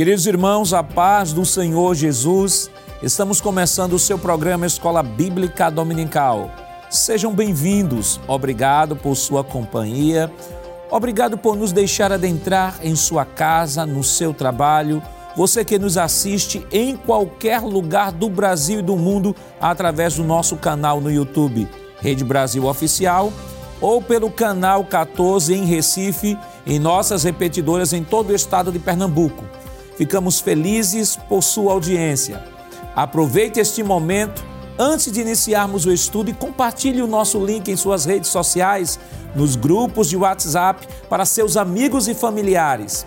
Queridos irmãos, a paz do Senhor Jesus, estamos começando o seu programa Escola Bíblica Dominical. Sejam bem-vindos, obrigado por sua companhia, obrigado por nos deixar adentrar em sua casa, no seu trabalho, você que nos assiste em qualquer lugar do Brasil e do mundo através do nosso canal no YouTube, Rede Brasil Oficial, ou pelo canal 14 em Recife, em nossas repetidoras em todo o estado de Pernambuco. Ficamos felizes por sua audiência. Aproveite este momento antes de iniciarmos o estudo e compartilhe o nosso link em suas redes sociais, nos grupos de WhatsApp para seus amigos e familiares.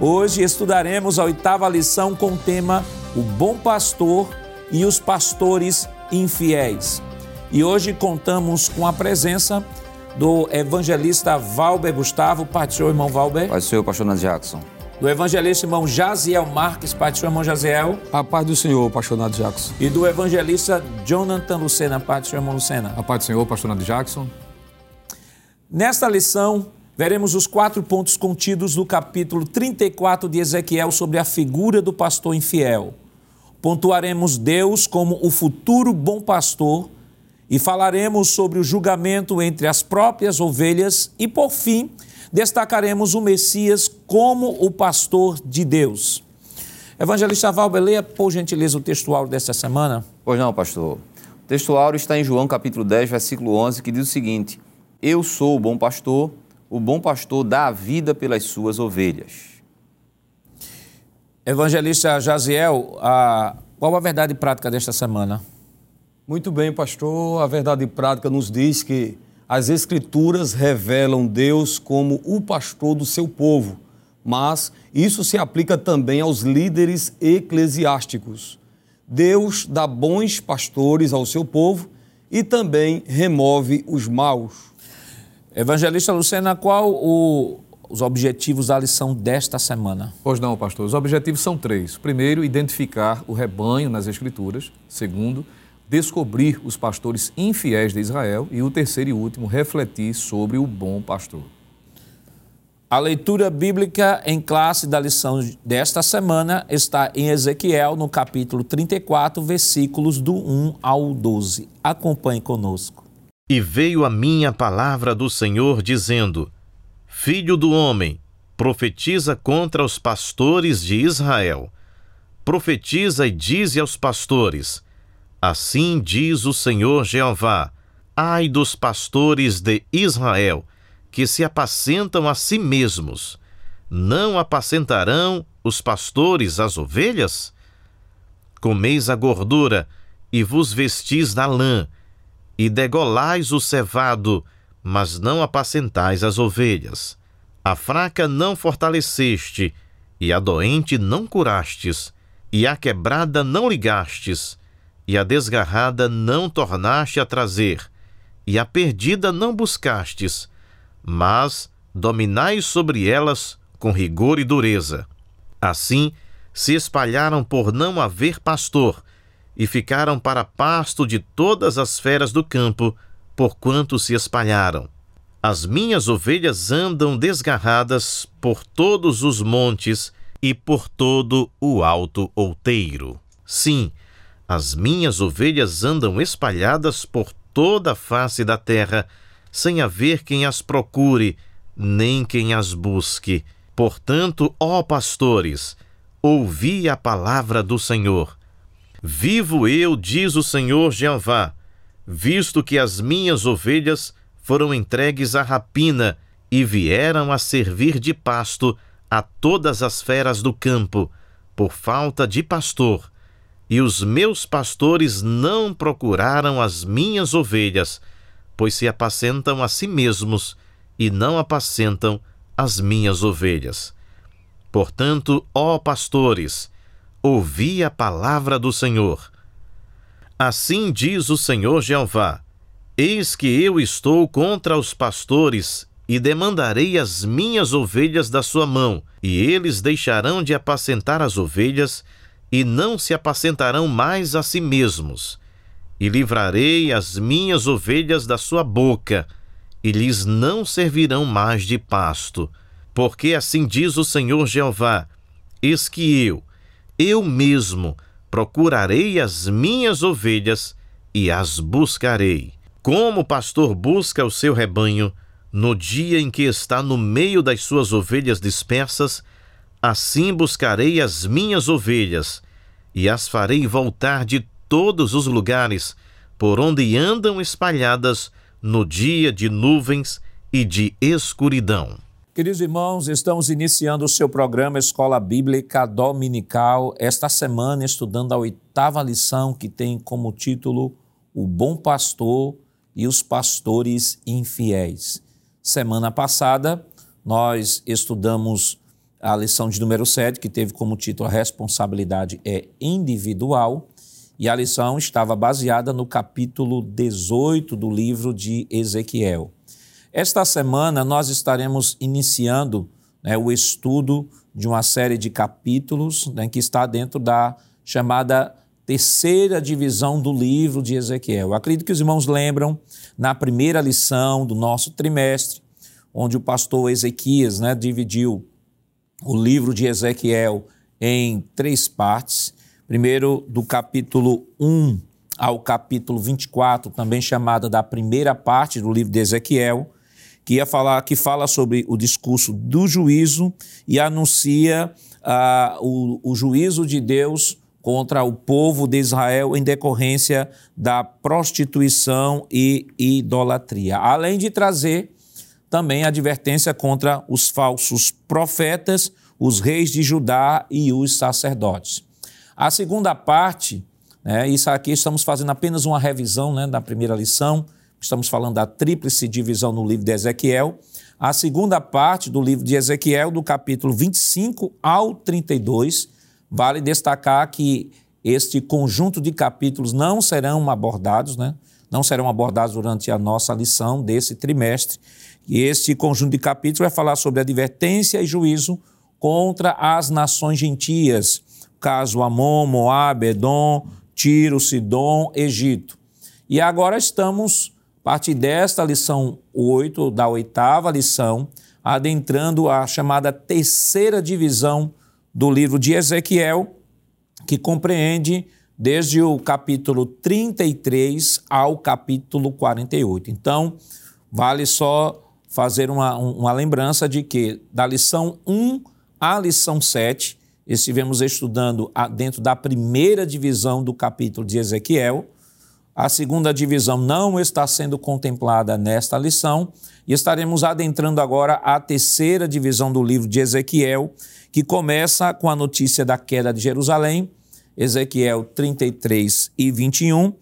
Hoje estudaremos a oitava lição com o tema O Bom Pastor e os Pastores Infiéis. E hoje contamos com a presença do evangelista Valber Gustavo. Pai irmão Valber. Pai do Senhor, pastor Jackson. Do evangelista irmão Jaziel Marques. Pai do Senhor, irmão Jaziel. A paz do Senhor, pastor Nando Jackson. E do evangelista Jonathan Lucena. Pai do Senhor, irmão Lucena. A paz do Senhor, pastor Nando Jackson. Nesta lição, veremos os quatro pontos contidos no capítulo 34 de Ezequiel sobre a figura do pastor infiel. Pontuaremos Deus como o futuro bom pastor e falaremos sobre o julgamento entre as próprias ovelhas e, por fim, destacaremos o Messias como o pastor de Deus. Evangelista Valber, leia por gentileza o textual desta semana. Pois não, pastor. O textual está em João capítulo 10, versículo 11, que diz o seguinte: Eu sou o bom pastor, o bom pastor dá a vida pelas suas ovelhas. Evangelista Jaziel, a... qual a verdade prática desta semana? Muito bem, pastor. A verdade prática nos diz que as Escrituras revelam Deus como o pastor do seu povo, mas isso se aplica também aos líderes eclesiásticos. Deus dá bons pastores ao seu povo e também remove os maus. Evangelista Lucena, qual o, os objetivos da lição desta semana? Pois não, pastor. Os objetivos são três. Primeiro, identificar o rebanho nas Escrituras. Segundo, descobrir os pastores infiéis de Israel e o terceiro e último, refletir sobre o bom pastor. A leitura bíblica em classe da lição desta semana está em Ezequiel, no capítulo 34, versículos do 1 ao 12. Acompanhe conosco. E veio a minha palavra do Senhor, dizendo: Filho do homem, profetiza contra os pastores de Israel. Profetiza e dize aos pastores: Assim diz o Senhor Jeová: Ai dos pastores de Israel, que se apacentam a si mesmos. Não apacentarão os pastores as ovelhas? Comeis a gordura e vos vestis da lã, e degolais o cevado, mas não apacentais as ovelhas. A fraca não fortaleceste, e a doente não curastes, e a quebrada não ligastes, e a desgarrada não tornaste a trazer, e a perdida não buscastes, mas dominai sobre elas com rigor e dureza. Assim se espalharam por não haver pastor, e ficaram para pasto de todas as feras do campo, porquanto se espalharam. As minhas ovelhas andam desgarradas por todos os montes e por todo o alto outeiro. Sim, as minhas ovelhas andam espalhadas por toda a face da terra, sem haver quem as procure, nem quem as busque. Portanto, ó pastores, ouvi a palavra do Senhor. Vivo eu, diz o Senhor Jeová, visto que as minhas ovelhas foram entregues à rapina e vieram a servir de pasto a todas as feras do campo, por falta de pastor e os meus pastores não procuraram as minhas ovelhas, pois se apacentam a si mesmos e não apacentam as minhas ovelhas. Portanto, ó pastores, ouvi a palavra do Senhor. Assim diz o Senhor Jeová: Eis que eu estou contra os pastores e demandarei as minhas ovelhas da sua mão, e eles deixarão de apacentar as ovelhas e não se apacentarão mais a si mesmos. E livrarei as minhas ovelhas da sua boca, e lhes não servirão mais de pasto. Porque assim diz o Senhor Jeová: Eis que eu, eu mesmo, procurarei as minhas ovelhas e as buscarei. Como o pastor busca o seu rebanho no dia em que está no meio das suas ovelhas dispersas, assim buscarei as minhas ovelhas e as farei voltar de todos os lugares por onde andam espalhadas no dia de nuvens e de escuridão. Queridos irmãos, estamos iniciando o seu programa Escola Bíblica Dominical, esta semana estudando a oitava lição que tem como título O Bom Pastor e os Pastores Infiéis. Semana passada, nós estudamos a lição de número 7, que teve como título A Responsabilidade é Individual, e a lição estava baseada no capítulo 18 do livro de Ezequiel. Esta semana nós estaremos iniciando né, o estudo de uma série de capítulos né, que está dentro da chamada terceira divisão do livro de Ezequiel. Eu acredito que os irmãos lembram na primeira lição do nosso trimestre, onde o pastor Ezequias né, dividiu o livro de Ezequiel em três partes. Primeiro, do capítulo 1 ao capítulo 24, também chamada da primeira parte do livro de Ezequiel que ia falar, que fala sobre o discurso do juízo e anuncia uh, o, o juízo de Deus contra o povo de Israel em decorrência da prostituição e idolatria, além de trazer também advertência contra os falsos profetas, os reis de Judá e os sacerdotes. A segunda parte, né, isso aqui estamos fazendo apenas uma revisão né, da primeira lição, Estamos falando da tríplice divisão no livro de Ezequiel. A segunda parte do livro de Ezequiel, do capítulo 25 ao 32, vale destacar que este conjunto de capítulos não serão abordados, né? não serão abordados durante a nossa lição desse trimestre. E este conjunto de capítulos vai falar sobre advertência e juízo contra as nações gentias, caso Amon, Moab, Edom, Tiro, Sidom, Egito. E agora estamos a partir desta lição 8, da oitava lição, adentrando a chamada terceira divisão do livro de Ezequiel, que compreende desde o capítulo 33 ao capítulo 48. Então, vale só fazer uma, uma lembrança de que da lição 1 à lição 7, estivemos estudando dentro da primeira divisão do capítulo de Ezequiel, a segunda divisão não está sendo contemplada nesta lição. E estaremos adentrando agora a terceira divisão do livro de Ezequiel, que começa com a notícia da queda de Jerusalém, Ezequiel 33 e 21,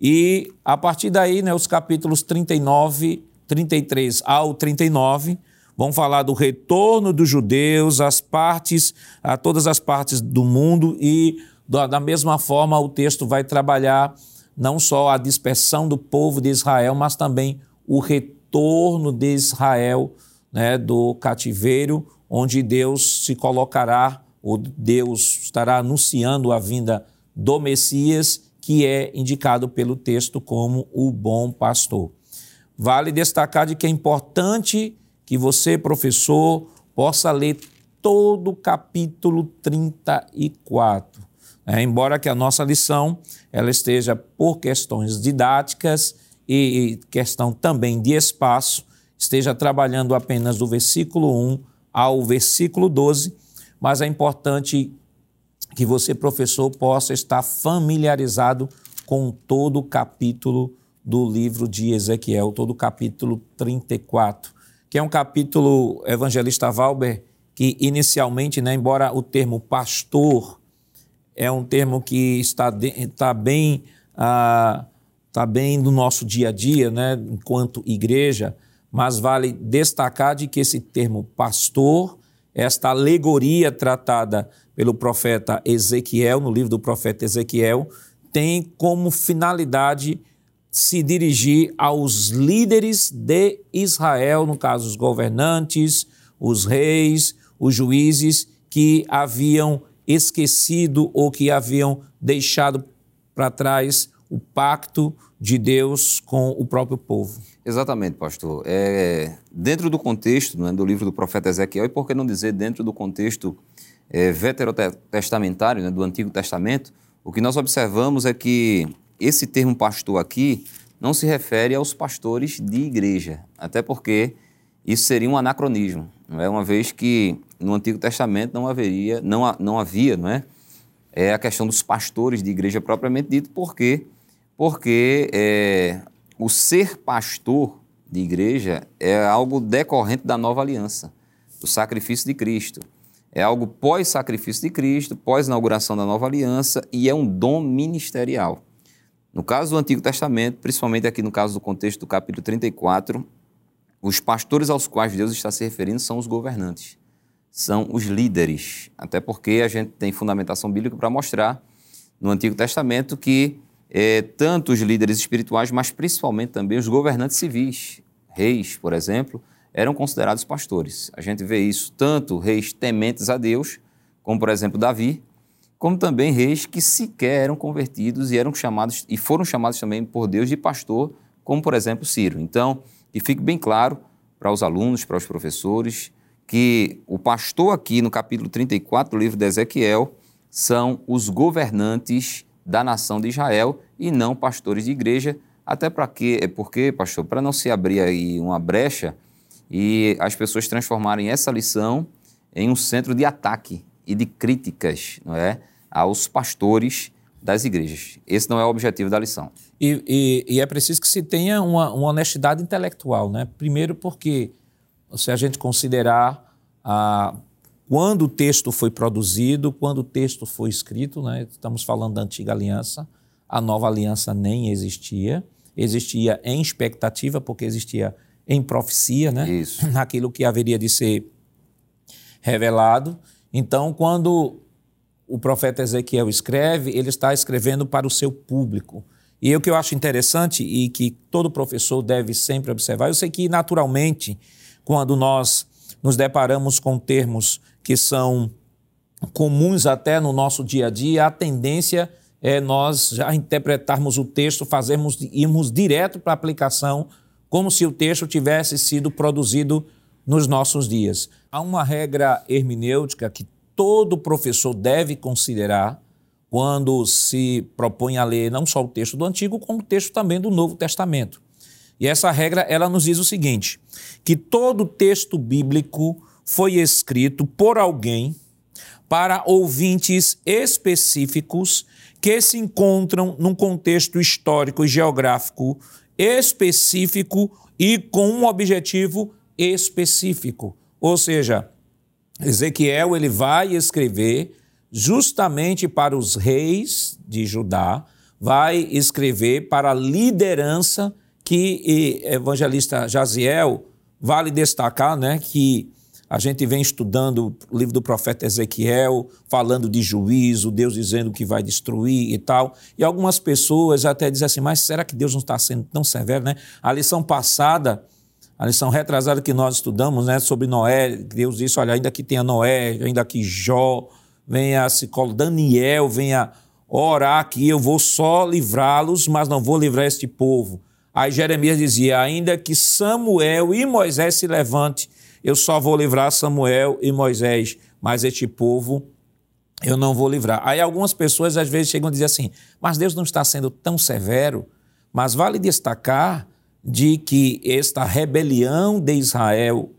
e a partir daí, né, os capítulos 39, 33 ao 39, vão falar do retorno dos judeus, as partes, a todas as partes do mundo e da mesma forma o texto vai trabalhar não só a dispersão do povo de Israel, mas também o retorno de Israel né, do cativeiro, onde Deus se colocará, ou Deus estará anunciando a vinda do Messias, que é indicado pelo texto como o bom pastor. Vale destacar de que é importante que você, professor, possa ler todo o capítulo 34. É, embora que a nossa lição ela esteja por questões didáticas e questão também de espaço, esteja trabalhando apenas do versículo 1 ao versículo 12, mas é importante que você, professor, possa estar familiarizado com todo o capítulo do livro de Ezequiel, todo o capítulo 34, que é um capítulo, evangelista Valber, que inicialmente, né, embora o termo pastor é um termo que está, de, está bem ah, está bem no nosso dia a dia, né, enquanto igreja, mas vale destacar de que esse termo pastor, esta alegoria tratada pelo profeta Ezequiel, no livro do profeta Ezequiel, tem como finalidade se dirigir aos líderes de Israel, no caso os governantes, os reis, os juízes que haviam esquecido ou que haviam deixado para trás o pacto de Deus com o próprio povo. Exatamente, pastor. É, dentro do contexto né, do livro do profeta Ezequiel, e por que não dizer dentro do contexto é, veterotestamentário, né, do Antigo Testamento, o que nós observamos é que esse termo pastor aqui não se refere aos pastores de igreja, até porque isso seria um anacronismo, não é? uma vez que no Antigo Testamento não haveria, não, não havia, não é? É a questão dos pastores de igreja propriamente dito, por quê? Porque é, o ser pastor de igreja é algo decorrente da nova aliança, do sacrifício de Cristo. É algo pós-sacrifício de Cristo, pós-inauguração da nova aliança e é um dom ministerial. No caso do Antigo Testamento, principalmente aqui no caso do contexto do capítulo 34, os pastores aos quais Deus está se referindo são os governantes, são os líderes. Até porque a gente tem fundamentação bíblica para mostrar no Antigo Testamento que é, tanto os líderes espirituais, mas principalmente também os governantes civis, reis, por exemplo, eram considerados pastores. A gente vê isso tanto reis tementes a Deus, como por exemplo Davi, como também reis que sequer eram convertidos e eram chamados e foram chamados também por Deus de pastor, como por exemplo Ciro. Então, que fique bem claro para os alunos, para os professores, que o pastor aqui no capítulo 34 do livro de Ezequiel são os governantes da nação de Israel e não pastores de igreja, até para quê? É porque, pastor, para não se abrir aí uma brecha e as pessoas transformarem essa lição em um centro de ataque e de críticas não é, aos pastores das igrejas. Esse não é o objetivo da lição. E, e, e é preciso que se tenha uma, uma, honestidade intelectual. Né? Primeiro porque, se a gente considerar a, quando o texto foi produzido, quando o texto foi escrito, né? estamos falando da antiga aliança, a nova aliança nem existia. Existia em expectativa, porque existia em profecia, né? Isso. Naquilo que haveria de ser revelado. Então, quando o profeta Ezequiel escreve, ele está escrevendo para o seu público. E o que eu acho interessante e que todo professor deve sempre observar, eu sei que naturalmente, quando nós nos deparamos com termos que são comuns até no nosso dia a dia, a tendência é nós já interpretarmos o texto, fazermos irmos direto para a aplicação como se o texto tivesse sido produzido nos nossos dias. Há uma regra hermenêutica que todo professor deve considerar quando se propõe a ler não só o texto do Antigo, como o texto também do Novo Testamento. E essa regra, ela nos diz o seguinte, que todo texto bíblico foi escrito por alguém para ouvintes específicos que se encontram num contexto histórico e geográfico específico e com um objetivo específico. Ou seja, Ezequiel ele vai escrever justamente para os reis de Judá, vai escrever para a liderança que evangelista Jaziel vale destacar, né, que a gente vem estudando o livro do profeta Ezequiel, falando de juízo, Deus dizendo que vai destruir e tal. E algumas pessoas até dizem assim: mas será que Deus não está sendo tão severo, né? A lição passada, a lição retrasada que nós estudamos, né, sobre Noé, Deus disse: olha, ainda que tenha Noé, ainda que Jó, venha psicólogo Daniel, venha orar aqui, eu vou só livrá-los, mas não vou livrar este povo. Aí Jeremias dizia: ainda que Samuel e Moisés se levante eu só vou livrar Samuel e Moisés, mas este povo eu não vou livrar. Aí algumas pessoas às vezes chegam a dizer assim: mas Deus não está sendo tão severo. Mas vale destacar de que esta rebelião de Israel,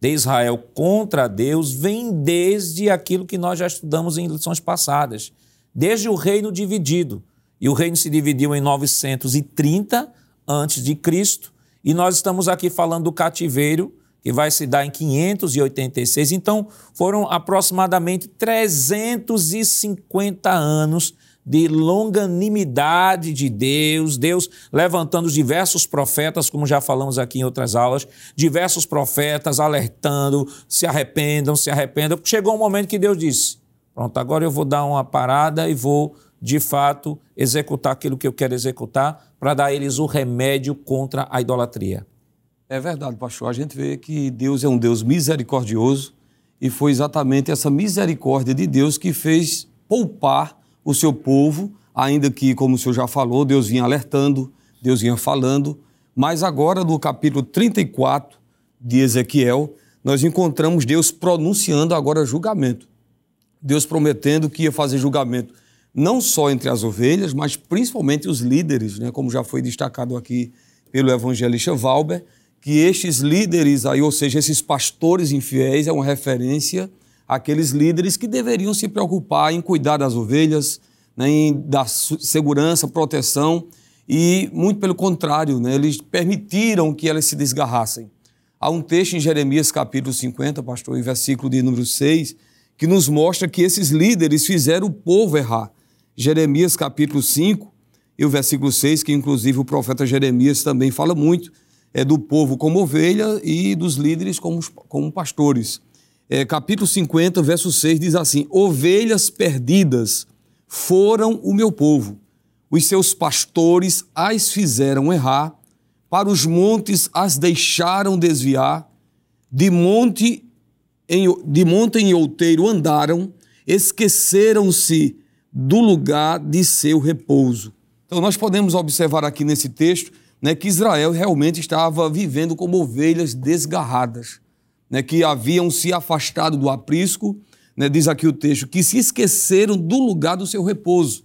de Israel contra Deus, vem desde aquilo que nós já estudamos em lições passadas, desde o reino dividido. E o reino se dividiu em 930 antes de Cristo, e nós estamos aqui falando do cativeiro que vai se dar em 586. Então, foram aproximadamente 350 anos de longanimidade de Deus, Deus levantando diversos profetas, como já falamos aqui em outras aulas, diversos profetas alertando, se arrependam, se arrependam. Chegou um momento que Deus disse: Pronto, agora eu vou dar uma parada e vou, de fato, executar aquilo que eu quero executar para dar a eles o remédio contra a idolatria. É verdade, pastor. A gente vê que Deus é um Deus misericordioso e foi exatamente essa misericórdia de Deus que fez poupar o seu povo, ainda que, como o senhor já falou, Deus vinha alertando, Deus vinha falando. Mas agora, no capítulo 34 de Ezequiel, nós encontramos Deus pronunciando agora julgamento. Deus prometendo que ia fazer julgamento não só entre as ovelhas, mas principalmente os líderes, né, como já foi destacado aqui pelo evangelista Valber, que estes líderes aí, ou seja, esses pastores infiéis, é uma referência àqueles líderes que deveriam se preocupar em cuidar das ovelhas, né, em dar segurança, proteção, e muito pelo contrário, né, eles permitiram que elas se desgarrassem. Há um texto em Jeremias capítulo 50, pastor, em versículo de número 6, que nos mostra que esses líderes fizeram o povo errar. Jeremias capítulo 5 e o versículo 6, que inclusive o profeta Jeremias também fala muito, é do povo como ovelha e dos líderes como, como pastores. É, capítulo 50, verso 6 diz assim: Ovelhas perdidas foram o meu povo, os seus pastores as fizeram errar, para os montes as deixaram desviar, de monte em, de monte em outeiro andaram, esqueceram-se do lugar de seu repouso. Então, nós podemos observar aqui nesse texto né, que Israel realmente estava vivendo como ovelhas desgarradas, né, que haviam se afastado do aprisco, né, diz aqui o texto, que se esqueceram do lugar do seu repouso.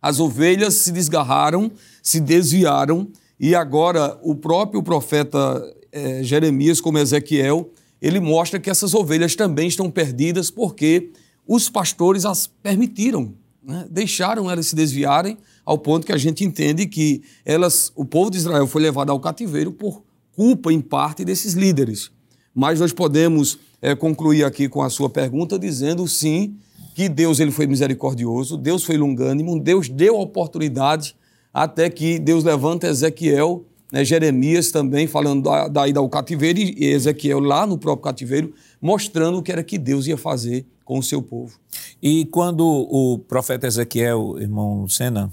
As ovelhas se desgarraram, se desviaram, e agora o próprio profeta é, Jeremias, como Ezequiel, ele mostra que essas ovelhas também estão perdidas porque os pastores as permitiram, né? deixaram elas se desviarem ao ponto que a gente entende que elas, o povo de Israel foi levado ao cativeiro por culpa em parte desses líderes. Mas nós podemos é, concluir aqui com a sua pergunta dizendo sim que Deus ele foi misericordioso, Deus foi longânimo, Deus deu oportunidade até que Deus levanta Ezequiel, né, Jeremias também falando da, da ida ao cativeiro e Ezequiel lá no próprio cativeiro mostrando o que era que Deus ia fazer com o seu povo. E quando o profeta Ezequiel, irmão Sena,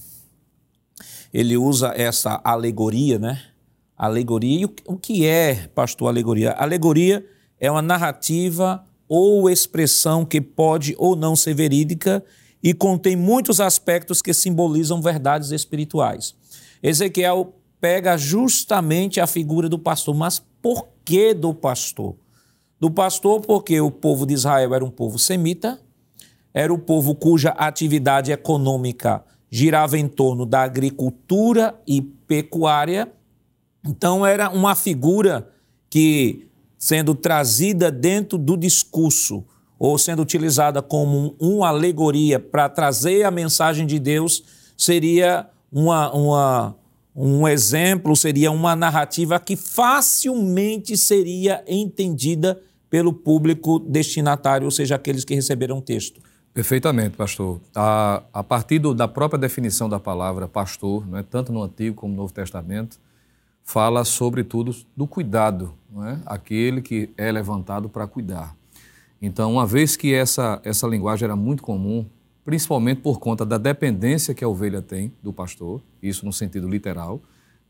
ele usa essa alegoria, né? Alegoria. E o que é, pastor, alegoria? Alegoria é uma narrativa ou expressão que pode ou não ser verídica e contém muitos aspectos que simbolizam verdades espirituais. Ezequiel pega justamente a figura do pastor, mas por que do pastor? do pastor, porque o povo de Israel era um povo semita, era o povo cuja atividade econômica girava em torno da agricultura e pecuária. Então, era uma figura que, sendo trazida dentro do discurso, ou sendo utilizada como uma alegoria para trazer a mensagem de Deus, seria uma, uma, um exemplo, seria uma narrativa que facilmente seria entendida pelo público destinatário, ou seja, aqueles que receberam o texto. Perfeitamente, pastor. A, a partir do, da própria definição da palavra pastor, não é, tanto no Antigo como no Novo Testamento, fala sobretudo do cuidado, é? aquele que é levantado para cuidar. Então, uma vez que essa, essa linguagem era muito comum, principalmente por conta da dependência que a ovelha tem do pastor, isso no sentido literal,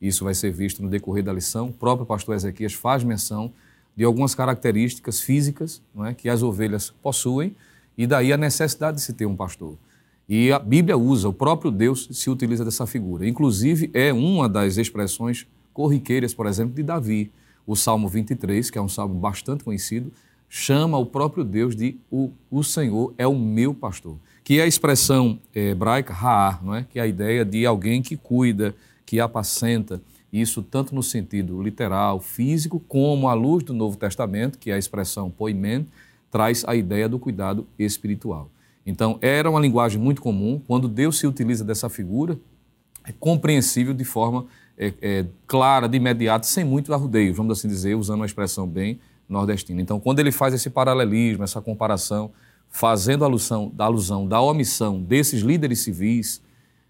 isso vai ser visto no decorrer da lição, o próprio pastor Ezequias faz menção de algumas características físicas é, que as ovelhas possuem, e daí a necessidade de se ter um pastor. E a Bíblia usa, o próprio Deus se utiliza dessa figura. Inclusive, é uma das expressões corriqueiras, por exemplo, de Davi. O Salmo 23, que é um salmo bastante conhecido, chama o próprio Deus de o, o Senhor é o meu pastor, que é a expressão é, hebraica Ra'ar, não é? que é a ideia de alguém que cuida, que apacenta, isso tanto no sentido literal, físico, como à luz do Novo Testamento, que é a expressão poimen, traz a ideia do cuidado espiritual. Então, era uma linguagem muito comum. Quando Deus se utiliza dessa figura, é compreensível de forma é, é, clara, de imediato, sem muito arrudeio, vamos assim dizer, usando uma expressão bem nordestina. Então, quando ele faz esse paralelismo, essa comparação, fazendo alusão, da alusão da omissão desses líderes civis,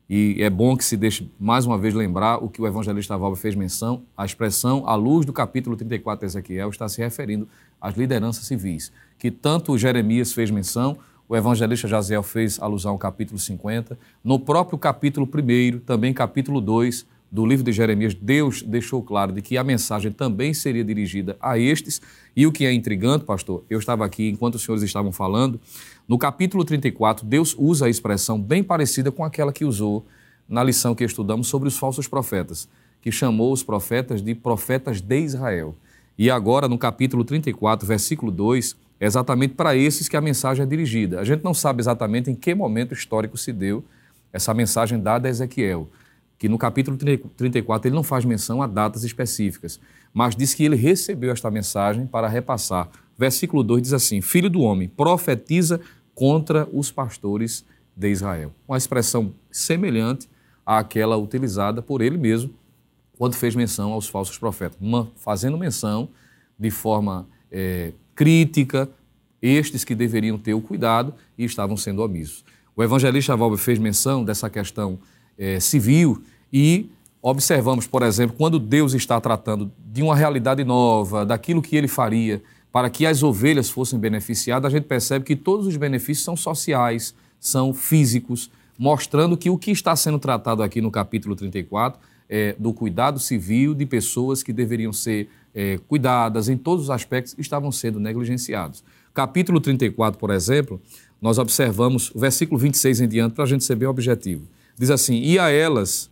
e é bom que se deixe mais uma vez lembrar o que o evangelista Valber fez menção, a expressão à luz do capítulo 34 de Ezequiel está se referindo às lideranças civis, que tanto Jeremias fez menção, o evangelista Jaziel fez alusão ao capítulo 50, no próprio capítulo 1, também capítulo 2 do livro de Jeremias, Deus deixou claro de que a mensagem também seria dirigida a estes, e o que é intrigante, pastor, eu estava aqui enquanto os senhores estavam falando, no capítulo 34, Deus usa a expressão bem parecida com aquela que usou na lição que estudamos sobre os falsos profetas, que chamou os profetas de profetas de Israel. E agora, no capítulo 34, versículo 2, É exatamente para esses que a mensagem é dirigida. A gente não sabe exatamente em que momento histórico se deu essa mensagem dada a Ezequiel, que no capítulo 34 ele não faz menção a datas específicas, mas diz que ele recebeu esta mensagem para repassar. Versículo 2 diz assim: Filho do homem, profetiza contra os pastores de Israel. Uma expressão semelhante àquela utilizada por ele mesmo quando fez menção aos falsos profetas, uma, fazendo menção de forma é, crítica, estes que deveriam ter o cuidado e estavam sendo omissos. O evangelista Valber fez menção dessa questão é, civil e observamos, por exemplo, quando Deus está tratando de uma realidade nova, daquilo que ele faria para que as ovelhas fossem beneficiadas, a gente percebe que todos os benefícios são sociais, são físicos, mostrando que o que está sendo tratado aqui no capítulo 34 é do cuidado civil de pessoas que deveriam ser é, cuidadas em todos os aspectos estavam sendo negligenciados. Capítulo 34, por exemplo, nós observamos o versículo 26 em diante para a gente ser bem objetivo. Diz assim: E a elas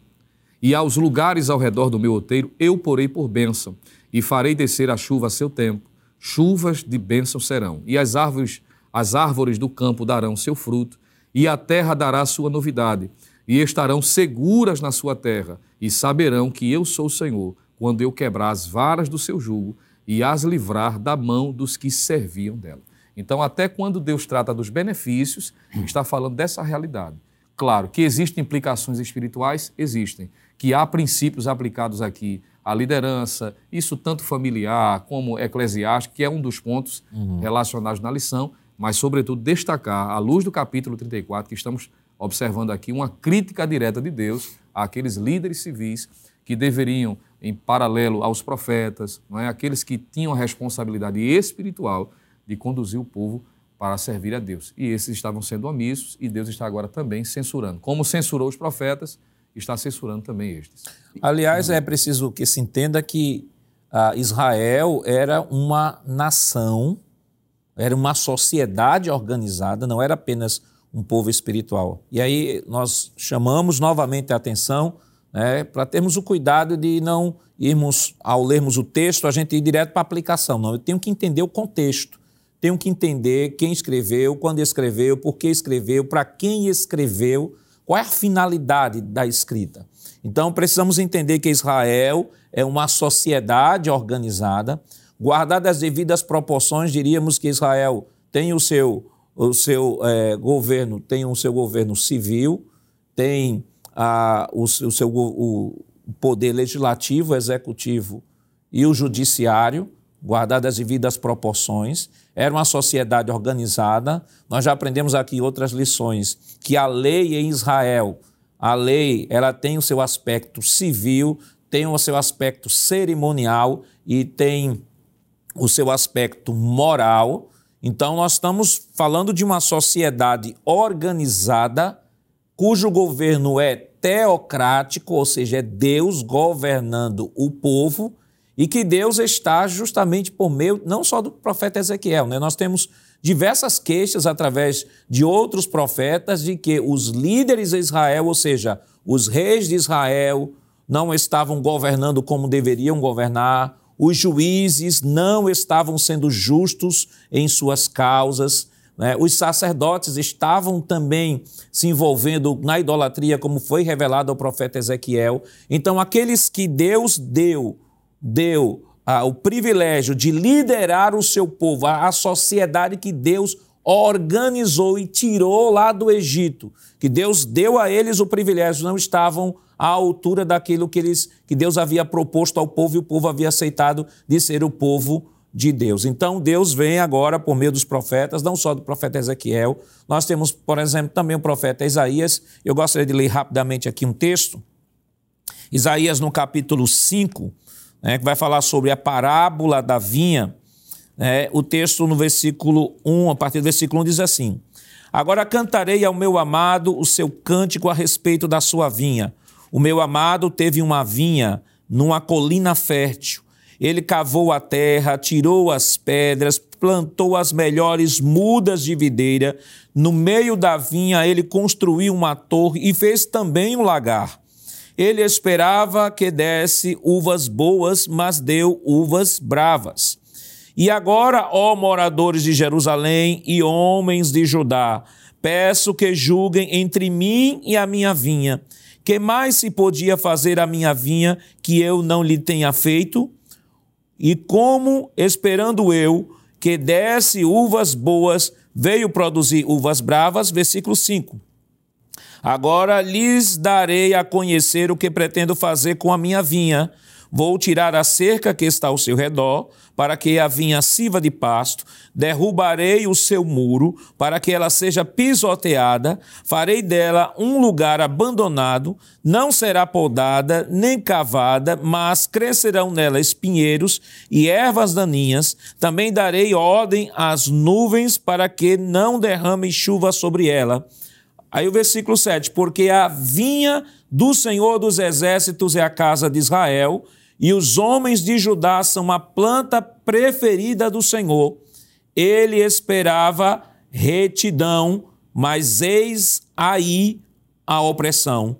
e aos lugares ao redor do meu outeiro eu porei por bênção, e farei descer a chuva a seu tempo. Chuvas de bênção serão, e as árvores, as árvores do campo darão seu fruto, e a terra dará sua novidade, e estarão seguras na sua terra, e saberão que eu sou o Senhor quando eu quebrar as varas do seu jugo e as livrar da mão dos que serviam dela. Então, até quando Deus trata dos benefícios, está falando dessa realidade. Claro que existem implicações espirituais, existem. Que há princípios aplicados aqui à liderança, isso tanto familiar como eclesiástico, que é um dos pontos uhum. relacionados na lição, mas, sobretudo, destacar, à luz do capítulo 34, que estamos observando aqui, uma crítica direta de Deus àqueles líderes civis que deveriam em paralelo aos profetas, não é? aqueles que tinham a responsabilidade espiritual de conduzir o povo para servir a Deus. E esses estavam sendo omissos e Deus está agora também censurando. Como censurou os profetas, está censurando também estes. Aliás, é preciso que se entenda que ah, Israel era uma nação, era uma sociedade organizada, não era apenas um povo espiritual. E aí nós chamamos novamente a atenção né, para termos o cuidado de não irmos, ao lermos o texto, a gente ir direto para a aplicação. Não, eu tenho que entender o contexto, tenho que entender quem escreveu, quando escreveu, por que escreveu, para quem escreveu, qual é a finalidade da escrita. Então, precisamos entender que Israel é uma sociedade organizada, guardadas as devidas proporções, diríamos que Israel tem o seu, o seu é, governo, tem o seu governo civil, tem a, o, o, seu, o poder legislativo, executivo e o judiciário, guardadas as devidas proporções. Era uma sociedade organizada. Nós já aprendemos aqui outras lições que a lei em Israel, a lei, ela tem o seu aspecto civil, tem o seu aspecto cerimonial e tem o seu aspecto moral. Então nós estamos falando de uma sociedade organizada cujo governo é teocrático, ou seja, é Deus governando o povo, e que Deus está justamente por meio não só do profeta Ezequiel, né? nós temos diversas queixas através de outros profetas de que os líderes de Israel, ou seja, os reis de Israel, não estavam governando como deveriam governar, os juízes não estavam sendo justos em suas causas, né? Os sacerdotes estavam também se envolvendo na idolatria, como foi revelado ao profeta Ezequiel. Então, aqueles que Deus deu, deu ah, o privilégio de liderar o seu povo, a, a sociedade que Deus organizou e tirou lá do Egito, que Deus deu a eles o privilégio, não estavam à altura daquilo que, eles, que Deus havia proposto ao povo e o povo havia aceitado de ser o povo de Deus. Então, Deus vem agora por meio dos profetas, não só do profeta Ezequiel, nós temos, por exemplo, também o profeta Isaías. Eu gostaria de ler rapidamente aqui um texto. Isaías, no capítulo 5, né, que vai falar sobre a parábola da vinha. Né, o texto no versículo 1, a partir do versículo 1, diz assim: Agora cantarei ao meu amado o seu cântico a respeito da sua vinha. O meu amado teve uma vinha numa colina fértil ele cavou a terra, tirou as pedras, plantou as melhores mudas de videira. No meio da vinha, ele construiu uma torre e fez também um lagar. Ele esperava que desse uvas boas, mas deu uvas bravas. E agora, ó moradores de Jerusalém e homens de Judá, peço que julguem entre mim e a minha vinha. Que mais se podia fazer a minha vinha que eu não lhe tenha feito? E como, esperando eu, que desse uvas boas, veio produzir uvas bravas, versículo 5. Agora lhes darei a conhecer o que pretendo fazer com a minha vinha. Vou tirar a cerca que está ao seu redor, para que a vinha sirva de pasto, derrubarei o seu muro, para que ela seja pisoteada, farei dela um lugar abandonado, não será podada nem cavada, mas crescerão nela espinheiros e ervas daninhas. Também darei ordem às nuvens para que não derramem chuva sobre ela. Aí o versículo 7, porque a vinha do Senhor dos exércitos é a casa de Israel, e os homens de Judá são a planta preferida do Senhor. Ele esperava retidão, mas eis aí a opressão.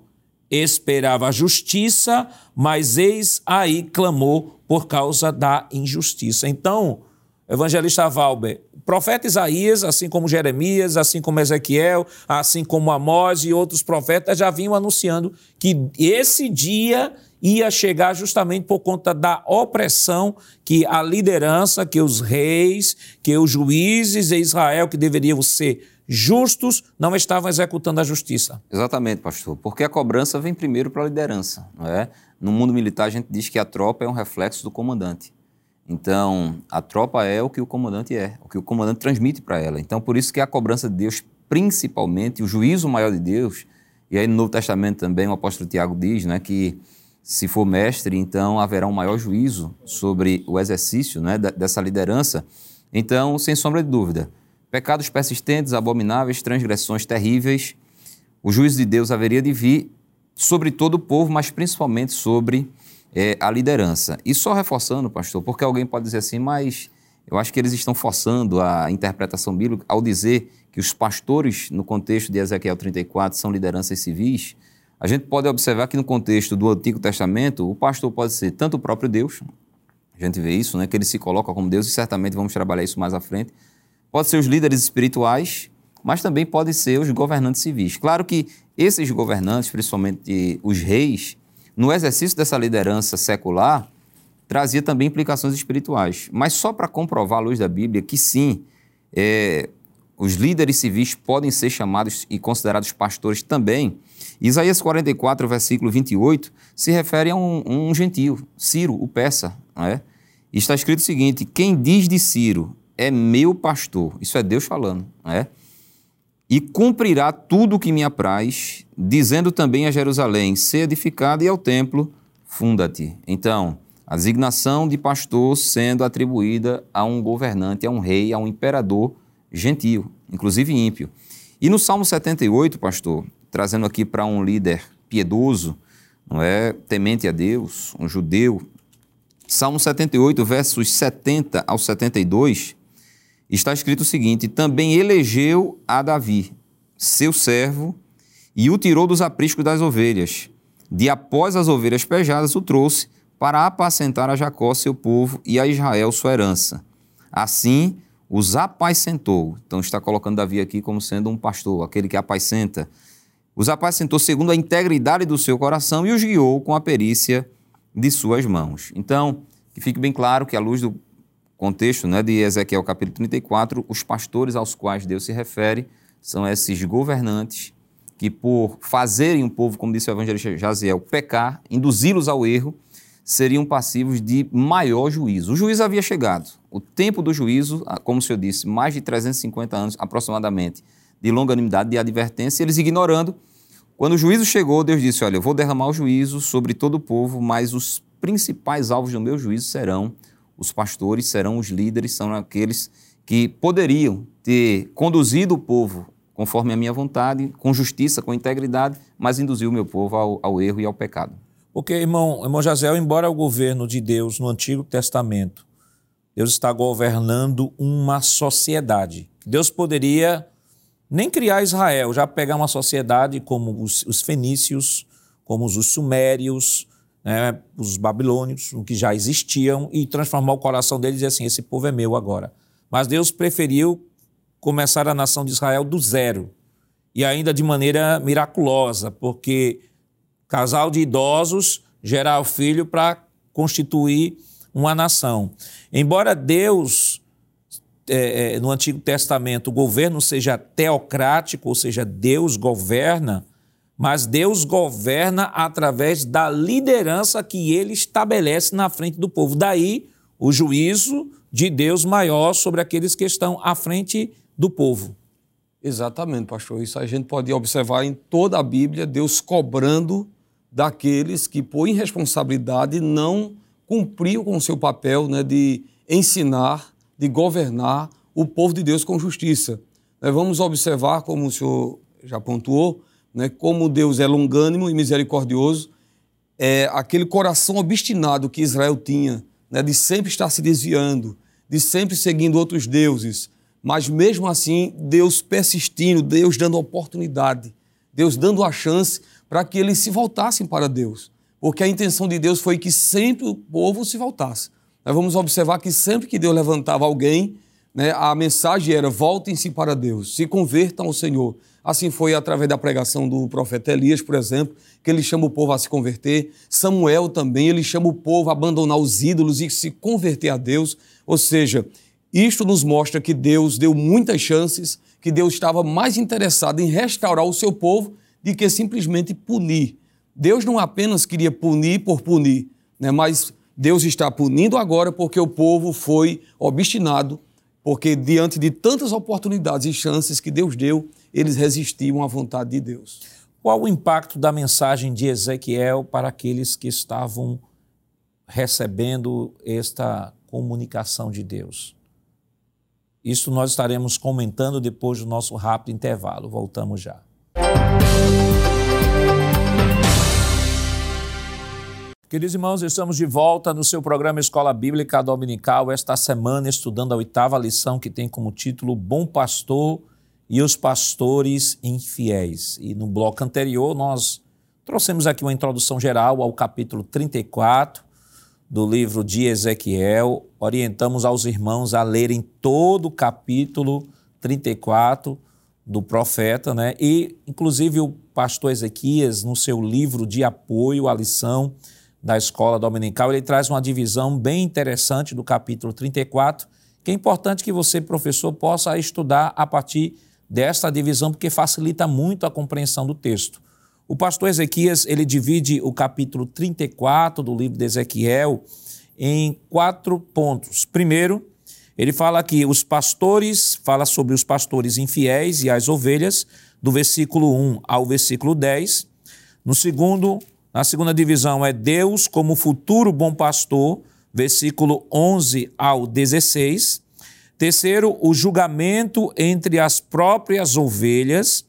Esperava justiça, mas eis aí clamou por causa da injustiça. Então, evangelista Valber, profeta Isaías, assim como Jeremias, assim como Ezequiel, assim como Amós e outros profetas já vinham anunciando que esse dia ia chegar justamente por conta da opressão que a liderança, que os reis, que os juízes de Israel, que deveriam ser justos, não estavam executando a justiça. Exatamente, pastor. Porque a cobrança vem primeiro para a liderança, não é? No mundo militar a gente diz que a tropa é um reflexo do comandante. Então, a tropa é o que o comandante é, o que o comandante transmite para ela. Então, por isso que a cobrança de Deus, principalmente, o juízo maior de Deus, e aí no Novo Testamento também o apóstolo Tiago diz, né, que se for mestre, então haverá um maior juízo sobre o exercício né, dessa liderança. Então, sem sombra de dúvida, pecados persistentes, abomináveis, transgressões terríveis, o juízo de Deus haveria de vir sobre todo o povo, mas principalmente sobre é, a liderança. E só reforçando, pastor, porque alguém pode dizer assim, mas eu acho que eles estão forçando a interpretação bíblica ao dizer que os pastores, no contexto de Ezequiel 34, são lideranças civis. A gente pode observar que no contexto do Antigo Testamento, o pastor pode ser tanto o próprio Deus, a gente vê isso, né, que ele se coloca como Deus, e certamente vamos trabalhar isso mais à frente. Pode ser os líderes espirituais, mas também podem ser os governantes civis. Claro que esses governantes, principalmente os reis, no exercício dessa liderança secular, trazia também implicações espirituais. Mas só para comprovar à luz da Bíblia que sim, é, os líderes civis podem ser chamados e considerados pastores também, Isaías 44, versículo 28, se refere a um, um gentio, Ciro, o persa. É? Está escrito o seguinte: quem diz de Ciro é meu pastor, isso é Deus falando, é? E cumprirá tudo o que me apraz, dizendo também a Jerusalém: ser edificada, e ao templo, funda-te. Então, a designação de pastor sendo atribuída a um governante, a um rei, a um imperador gentio, inclusive ímpio. E no Salmo 78, pastor, trazendo aqui para um líder piedoso, não é temente a Deus, um judeu. Salmo 78, versos 70 ao 72, está escrito o seguinte: Também elegeu a Davi, seu servo, e o tirou dos apriscos das ovelhas. De após as ovelhas pejadas, o trouxe para apacentar a Jacó, seu povo, e a Israel, sua herança. Assim, os apacentou. Então, está colocando Davi aqui como sendo um pastor, aquele que apacenta os apacentou segundo a integridade do seu coração e os guiou com a perícia de suas mãos. Então, que fique bem claro que, à luz do contexto né, de Ezequiel capítulo 34, os pastores aos quais Deus se refere são esses governantes que, por fazerem o povo, como disse o evangelista Jaziel, pecar, induzi-los ao erro, seriam passivos de maior juízo. O juízo havia chegado. O tempo do juízo, como o senhor disse, mais de 350 anos aproximadamente, de longanimidade, de advertência, eles ignorando. Quando o juízo chegou, Deus disse: Olha, eu vou derramar o juízo sobre todo o povo, mas os principais alvos do meu juízo serão os pastores, serão os líderes, são aqueles que poderiam ter conduzido o povo conforme a minha vontade, com justiça, com integridade, mas induziu o meu povo ao, ao erro e ao pecado. Porque, irmão, irmão Jazel, embora o governo de Deus no Antigo Testamento, Deus está governando uma sociedade. Deus poderia nem criar Israel, já pegar uma sociedade como os, os fenícios, como os sumérios, né, os babilônios, o que já existiam, e transformar o coração deles e assim: esse povo é meu agora. Mas Deus preferiu começar a nação de Israel do zero e ainda de maneira miraculosa, porque casal de idosos gerar o filho para constituir uma nação. Embora Deus, é, é, no Antigo Testamento, o governo seja teocrático, ou seja, Deus governa, mas Deus governa através da liderança que ele estabelece na frente do povo. Daí o juízo de Deus maior sobre aqueles que estão à frente do povo. Exatamente, pastor. Isso a gente pode observar em toda a Bíblia, Deus cobrando daqueles que, por irresponsabilidade, não cumpriu com o seu papel né, de ensinar, de governar o povo de Deus com justiça. Nós vamos observar, como o senhor já pontuou, né, como Deus é longânimo e misericordioso, é aquele coração obstinado que Israel tinha, né, de sempre estar se desviando, de sempre seguindo outros deuses, mas mesmo assim, Deus persistindo, Deus dando oportunidade, Deus dando a chance para que eles se voltassem para Deus porque a intenção de Deus foi que sempre o povo se voltasse. Nós vamos observar que sempre que Deus levantava alguém, né, a mensagem era: voltem-se para Deus, se convertam ao Senhor. Assim foi através da pregação do profeta Elias, por exemplo, que ele chama o povo a se converter. Samuel também, ele chama o povo a abandonar os ídolos e se converter a Deus. Ou seja, isto nos mostra que Deus deu muitas chances, que Deus estava mais interessado em restaurar o seu povo do que simplesmente punir. Deus não apenas queria punir por punir, né, mas Deus está punindo agora porque o povo foi obstinado, porque diante de tantas oportunidades e chances que Deus deu, eles resistiam à vontade de Deus. Qual o impacto da mensagem de Ezequiel para aqueles que estavam recebendo esta comunicação de Deus? Isso nós estaremos comentando depois do nosso rápido intervalo. Voltamos já. Queridos irmãos, estamos de volta no seu programa Escola Bíblica Dominical, esta semana estudando a oitava lição que tem como título Bom Pastor e os Pastores Infiéis. E no bloco anterior nós trouxemos aqui uma introdução geral ao capítulo 34 do livro de Ezequiel. Orientamos aos irmãos a lerem todo o capítulo 34 do profeta, né? E inclusive o pastor Ezequias, no seu livro de apoio à lição, da escola dominical, ele traz uma divisão bem interessante do capítulo 34, que é importante que você, professor, possa estudar a partir desta divisão, porque facilita muito a compreensão do texto. O pastor Ezequias, ele divide o capítulo 34 do livro de Ezequiel em quatro pontos. Primeiro, ele fala que os pastores, fala sobre os pastores infiéis e as ovelhas, do versículo 1 ao versículo 10. No segundo, a segunda divisão é Deus como futuro bom pastor, versículo 11 ao 16. Terceiro, o julgamento entre as próprias ovelhas,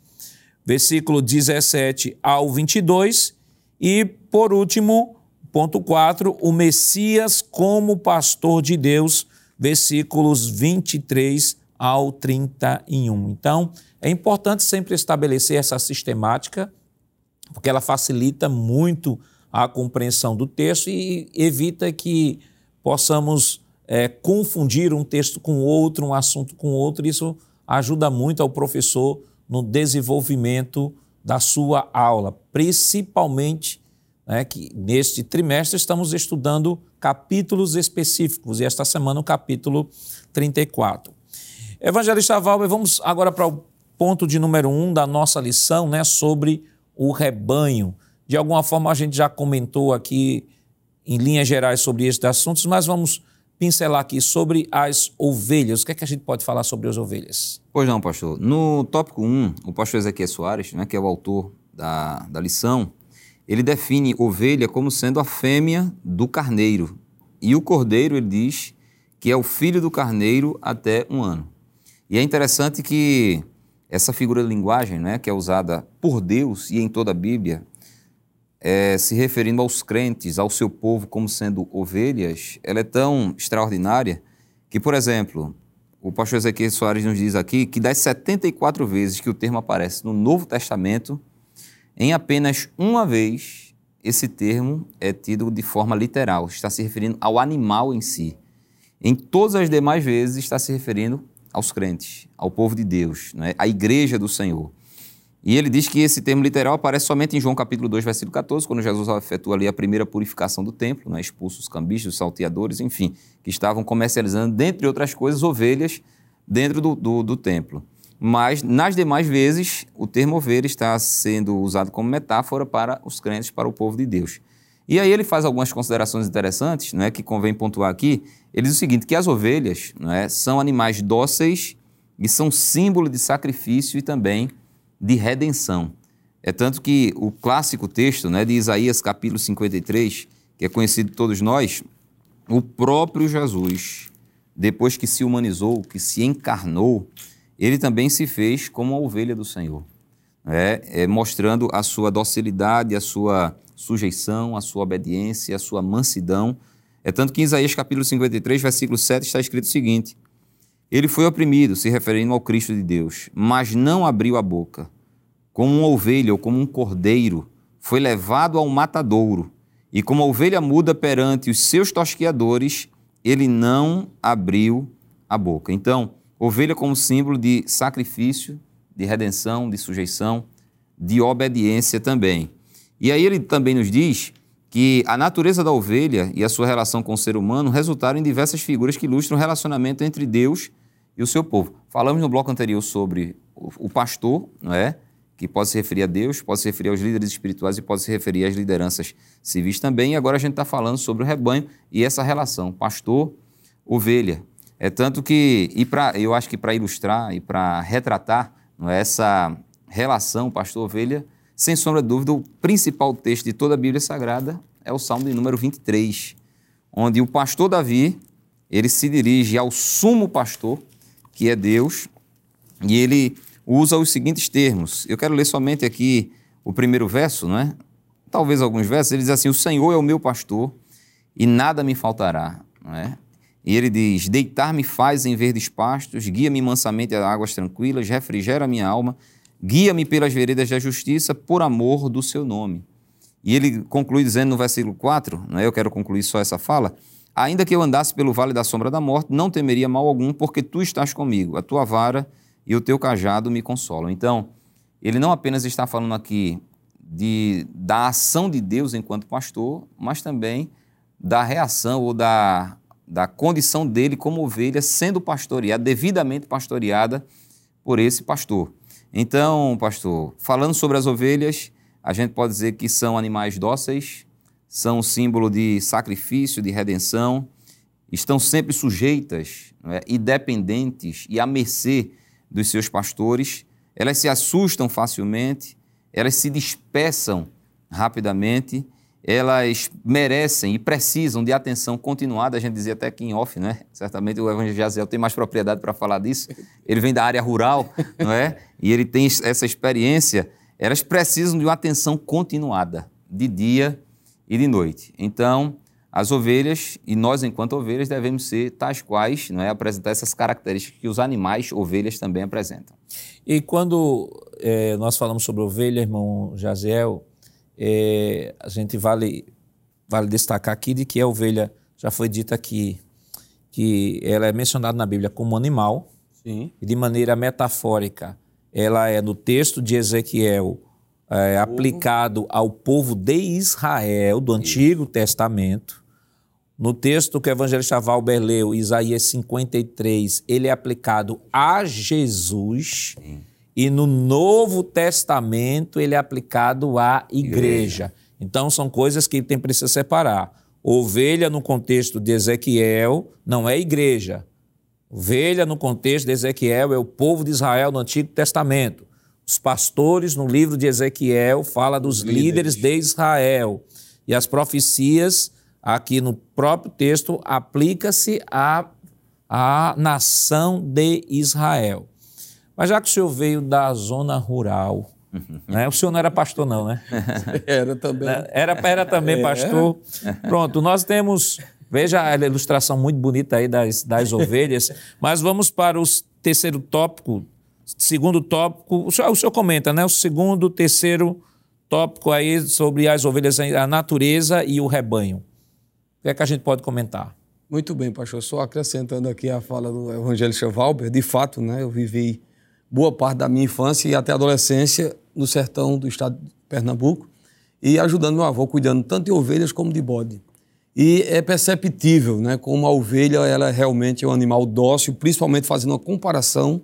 versículo 17 ao 22. E, por último, ponto 4, o Messias como pastor de Deus, versículos 23 ao 31. Então, é importante sempre estabelecer essa sistemática porque ela facilita muito a compreensão do texto e evita que possamos é, confundir um texto com outro, um assunto com outro. Isso ajuda muito ao professor no desenvolvimento da sua aula, principalmente né, que neste trimestre estamos estudando capítulos específicos e esta semana o capítulo 34. Evangelista Valber, vamos agora para o ponto de número um da nossa lição, né, sobre o rebanho. De alguma forma, a gente já comentou aqui em linhas gerais sobre esses assuntos, mas vamos pincelar aqui sobre as ovelhas. O que é que a gente pode falar sobre as ovelhas? Pois não, pastor. No tópico 1, o pastor Ezequiel Soares, né, que é o autor da, da lição, ele define ovelha como sendo a fêmea do carneiro. E o cordeiro, ele diz que é o filho do carneiro até um ano. E é interessante que essa figura de linguagem, né, que é usada por Deus e em toda a Bíblia, é, se referindo aos crentes, ao seu povo como sendo ovelhas, ela é tão extraordinária que, por exemplo, o pastor Ezequiel Soares nos diz aqui que das 74 vezes que o termo aparece no Novo Testamento, em apenas uma vez esse termo é tido de forma literal, está se referindo ao animal em si. Em todas as demais vezes está se referindo aos crentes, ao povo de Deus, né? à igreja do Senhor. E ele diz que esse termo literal aparece somente em João capítulo 2, versículo 14, quando Jesus efetua ali a primeira purificação do templo, né? expulsa os cambistas, os salteadores, enfim, que estavam comercializando, dentre outras coisas, ovelhas dentro do, do, do templo. Mas, nas demais vezes, o termo ovelha está sendo usado como metáfora para os crentes, para o povo de Deus. E aí ele faz algumas considerações interessantes, não é, que convém pontuar aqui. Ele diz o seguinte, que as ovelhas não é, são animais dóceis e são símbolo de sacrifício e também de redenção. É tanto que o clássico texto né, de Isaías capítulo 53, que é conhecido de todos nós, o próprio Jesus, depois que se humanizou, que se encarnou, ele também se fez como a ovelha do Senhor, é, é, mostrando a sua docilidade, a sua sujeição, a sua obediência, a sua mansidão. É tanto que em Isaías capítulo 53, versículo 7, está escrito o seguinte: Ele foi oprimido, se referindo ao Cristo de Deus, mas não abriu a boca. Como uma ovelha ou como um cordeiro, foi levado ao matadouro, e como a ovelha muda perante os seus tosqueadores, ele não abriu a boca. Então, Ovelha como símbolo de sacrifício, de redenção, de sujeição, de obediência também. E aí ele também nos diz que a natureza da ovelha e a sua relação com o ser humano resultaram em diversas figuras que ilustram o relacionamento entre Deus e o seu povo. Falamos no bloco anterior sobre o pastor, não é? que pode se referir a Deus, pode se referir aos líderes espirituais e pode se referir às lideranças civis também. E agora a gente está falando sobre o rebanho e essa relação pastor-ovelha. É tanto que, e pra, eu acho que para ilustrar e para retratar é, essa relação pastor-ovelha, sem sombra de dúvida, o principal texto de toda a Bíblia Sagrada é o Salmo de número 23, onde o pastor Davi, ele se dirige ao sumo pastor, que é Deus, e ele usa os seguintes termos. Eu quero ler somente aqui o primeiro verso, não é? Talvez alguns versos. Ele diz assim: O Senhor é o meu pastor e nada me faltará, não é? E ele diz: Deitar-me faz em verdes pastos, guia-me mansamente a águas tranquilas, refrigera minha alma, guia-me pelas veredas da justiça, por amor do seu nome. E ele conclui dizendo no versículo 4, né, eu quero concluir só essa fala: Ainda que eu andasse pelo vale da sombra da morte, não temeria mal algum, porque tu estás comigo, a tua vara e o teu cajado me consolam. Então, ele não apenas está falando aqui de, da ação de Deus enquanto pastor, mas também da reação ou da da condição dele como ovelha sendo pastoreada, devidamente pastoreada por esse pastor. Então, pastor, falando sobre as ovelhas, a gente pode dizer que são animais dóceis, são símbolo de sacrifício, de redenção, estão sempre sujeitas é, e dependentes e à mercê dos seus pastores, elas se assustam facilmente, elas se dispersam rapidamente elas merecem e precisam de atenção continuada. A gente dizia até aqui em off, né? Certamente o Evangelho Jaziel tem mais propriedade para falar disso. Ele vem da área rural, não é? E ele tem essa experiência. Elas precisam de uma atenção continuada, de dia e de noite. Então, as ovelhas, e nós, enquanto ovelhas, devemos ser tais quais, não é? Apresentar essas características que os animais, ovelhas, também apresentam. E quando é, nós falamos sobre ovelha, irmão Jaziel, é, a gente vale, vale destacar aqui de que a ovelha já foi dita aqui que ela é mencionada na Bíblia como animal Sim. e de maneira metafórica ela é no texto de Ezequiel é, aplicado ao povo de Israel do Antigo Isso. Testamento. No texto que o evangelista Valber leu, Isaías 53, ele é aplicado a Jesus. Sim. E no Novo Testamento ele é aplicado à igreja. igreja. Então são coisas que tem precisa separar. Ovelha no contexto de Ezequiel não é igreja. Ovelha no contexto de Ezequiel é o povo de Israel no Antigo Testamento. Os pastores no livro de Ezequiel fala dos líderes. líderes de Israel. E as profecias aqui no próprio texto aplica-se à, à nação de Israel. Mas já que o senhor veio da zona rural, né? o senhor não era pastor, não, né? Era também. Né? Era, era também é. pastor. Pronto, nós temos. Veja a ilustração muito bonita aí das, das ovelhas, mas vamos para o terceiro tópico, segundo tópico. O senhor, o senhor comenta, né? O segundo, terceiro tópico aí sobre as ovelhas, a natureza e o rebanho. O que é que a gente pode comentar? Muito bem, pastor. Só acrescentando aqui a fala do evangelista Valber, de fato, né, eu vivi boa parte da minha infância e até adolescência no sertão do estado de Pernambuco e ajudando meu avô, cuidando tanto de ovelhas como de bode. E é perceptível né, como a ovelha ela realmente é um animal dócil, principalmente fazendo uma comparação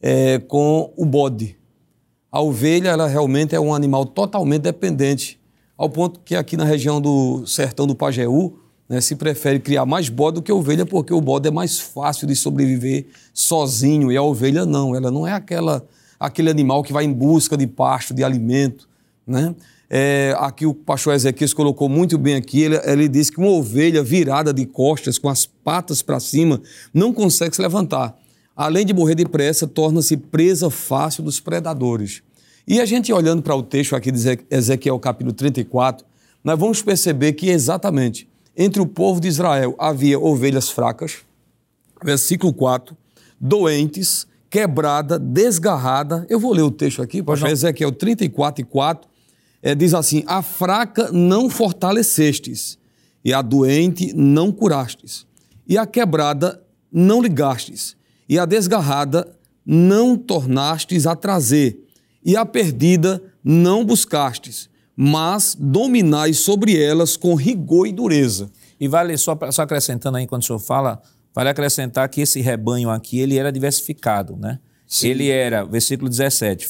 é, com o bode. A ovelha ela realmente é um animal totalmente dependente, ao ponto que aqui na região do sertão do Pajeú, né, se prefere criar mais bode do que ovelha, porque o bode é mais fácil de sobreviver sozinho e a ovelha não. Ela não é aquela, aquele animal que vai em busca de pasto, de alimento. Né? É, aqui o pastor Ezequiel colocou muito bem aqui, ele, ele disse que uma ovelha virada de costas, com as patas para cima, não consegue se levantar. Além de morrer depressa, torna-se presa fácil dos predadores. E a gente olhando para o texto aqui de Ezequiel capítulo 34, nós vamos perceber que exatamente entre o povo de Israel havia ovelhas fracas, versículo 4, doentes, quebrada, desgarrada. Eu vou ler o texto aqui, pastor Ezequiel 34 e 4, é, diz assim: A fraca não fortalecestes, e a doente não curastes, e a quebrada não ligastes, e a desgarrada não tornastes a trazer, e a perdida não buscastes mas dominai sobre elas com rigor e dureza. E vale, só, só acrescentando aí, quando o senhor fala, vale acrescentar que esse rebanho aqui, ele era diversificado, né? Sim. Ele era, versículo 17,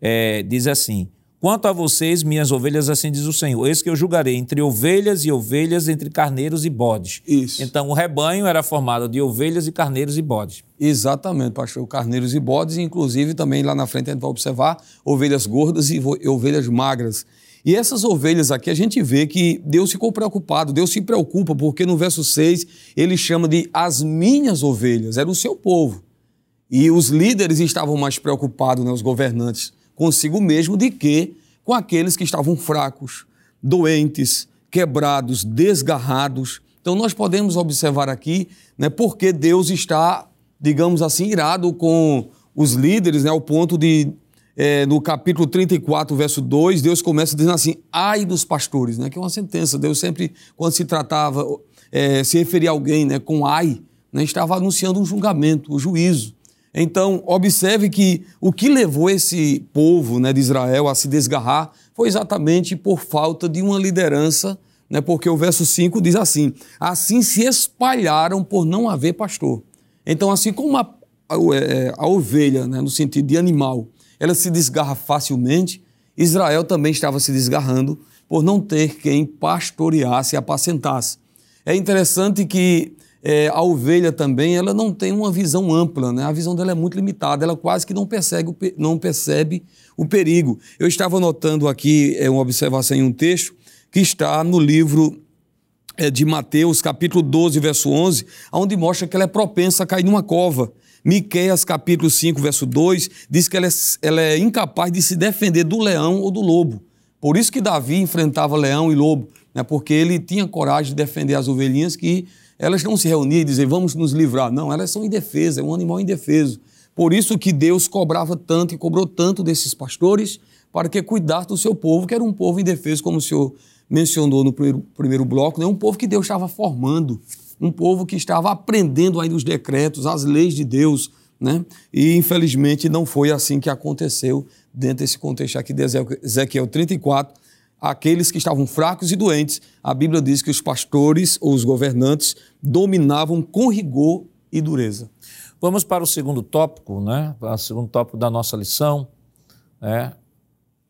é, diz assim, Quanto a vocês, minhas ovelhas, assim diz o Senhor: Eis que eu julgarei entre ovelhas e ovelhas, entre carneiros e bodes. Isso. Então, o rebanho era formado de ovelhas e carneiros e bodes. Exatamente, pastor. Carneiros e bodes, inclusive também lá na frente a gente vai observar ovelhas gordas e ovelhas magras. E essas ovelhas aqui, a gente vê que Deus ficou preocupado, Deus se preocupa, porque no verso 6 ele chama de as minhas ovelhas, era o seu povo. E os líderes estavam mais preocupados, né, os governantes, consigo mesmo, de que com aqueles que estavam fracos, doentes, quebrados, desgarrados. Então nós podemos observar aqui né, porque Deus está, digamos assim, irado com os líderes, né, ao ponto de é, no capítulo 34, verso 2, Deus começa dizendo assim: ai dos pastores, né? que é uma sentença. Deus sempre, quando se tratava, é, se referia a alguém né, com ai, né, estava anunciando um julgamento, o um juízo. Então, observe que o que levou esse povo né, de Israel a se desgarrar foi exatamente por falta de uma liderança, né, porque o verso 5 diz assim: assim se espalharam por não haver pastor. Então, assim como a, a, é, a ovelha, né, no sentido de animal, ela se desgarra facilmente. Israel também estava se desgarrando por não ter quem pastoreasse e apacentasse. É interessante que é, a ovelha também ela não tem uma visão ampla, né? a visão dela é muito limitada, ela quase que não percebe, não percebe o perigo. Eu estava notando aqui é, uma observação em um texto que está no livro é, de Mateus, capítulo 12, verso 11, onde mostra que ela é propensa a cair numa cova. Miqueias capítulo 5, verso 2, diz que ela é, ela é incapaz de se defender do leão ou do lobo. Por isso que Davi enfrentava leão e lobo, né? porque ele tinha coragem de defender as ovelhinhas que elas não se reuniam e diziam, vamos nos livrar. Não, elas são indefesas, é um animal indefeso. Por isso que Deus cobrava tanto e cobrou tanto desses pastores para que cuidasse do seu povo, que era um povo indefeso, como o senhor mencionou no primeiro, primeiro bloco, né? um povo que Deus estava formando um povo que estava aprendendo ainda os decretos, as leis de Deus, né? E infelizmente não foi assim que aconteceu dentro desse contexto aqui de Ezequiel 34. Aqueles que estavam fracos e doentes, a Bíblia diz que os pastores ou os governantes dominavam com rigor e dureza. Vamos para o segundo tópico, né? O segundo tópico da nossa lição, né?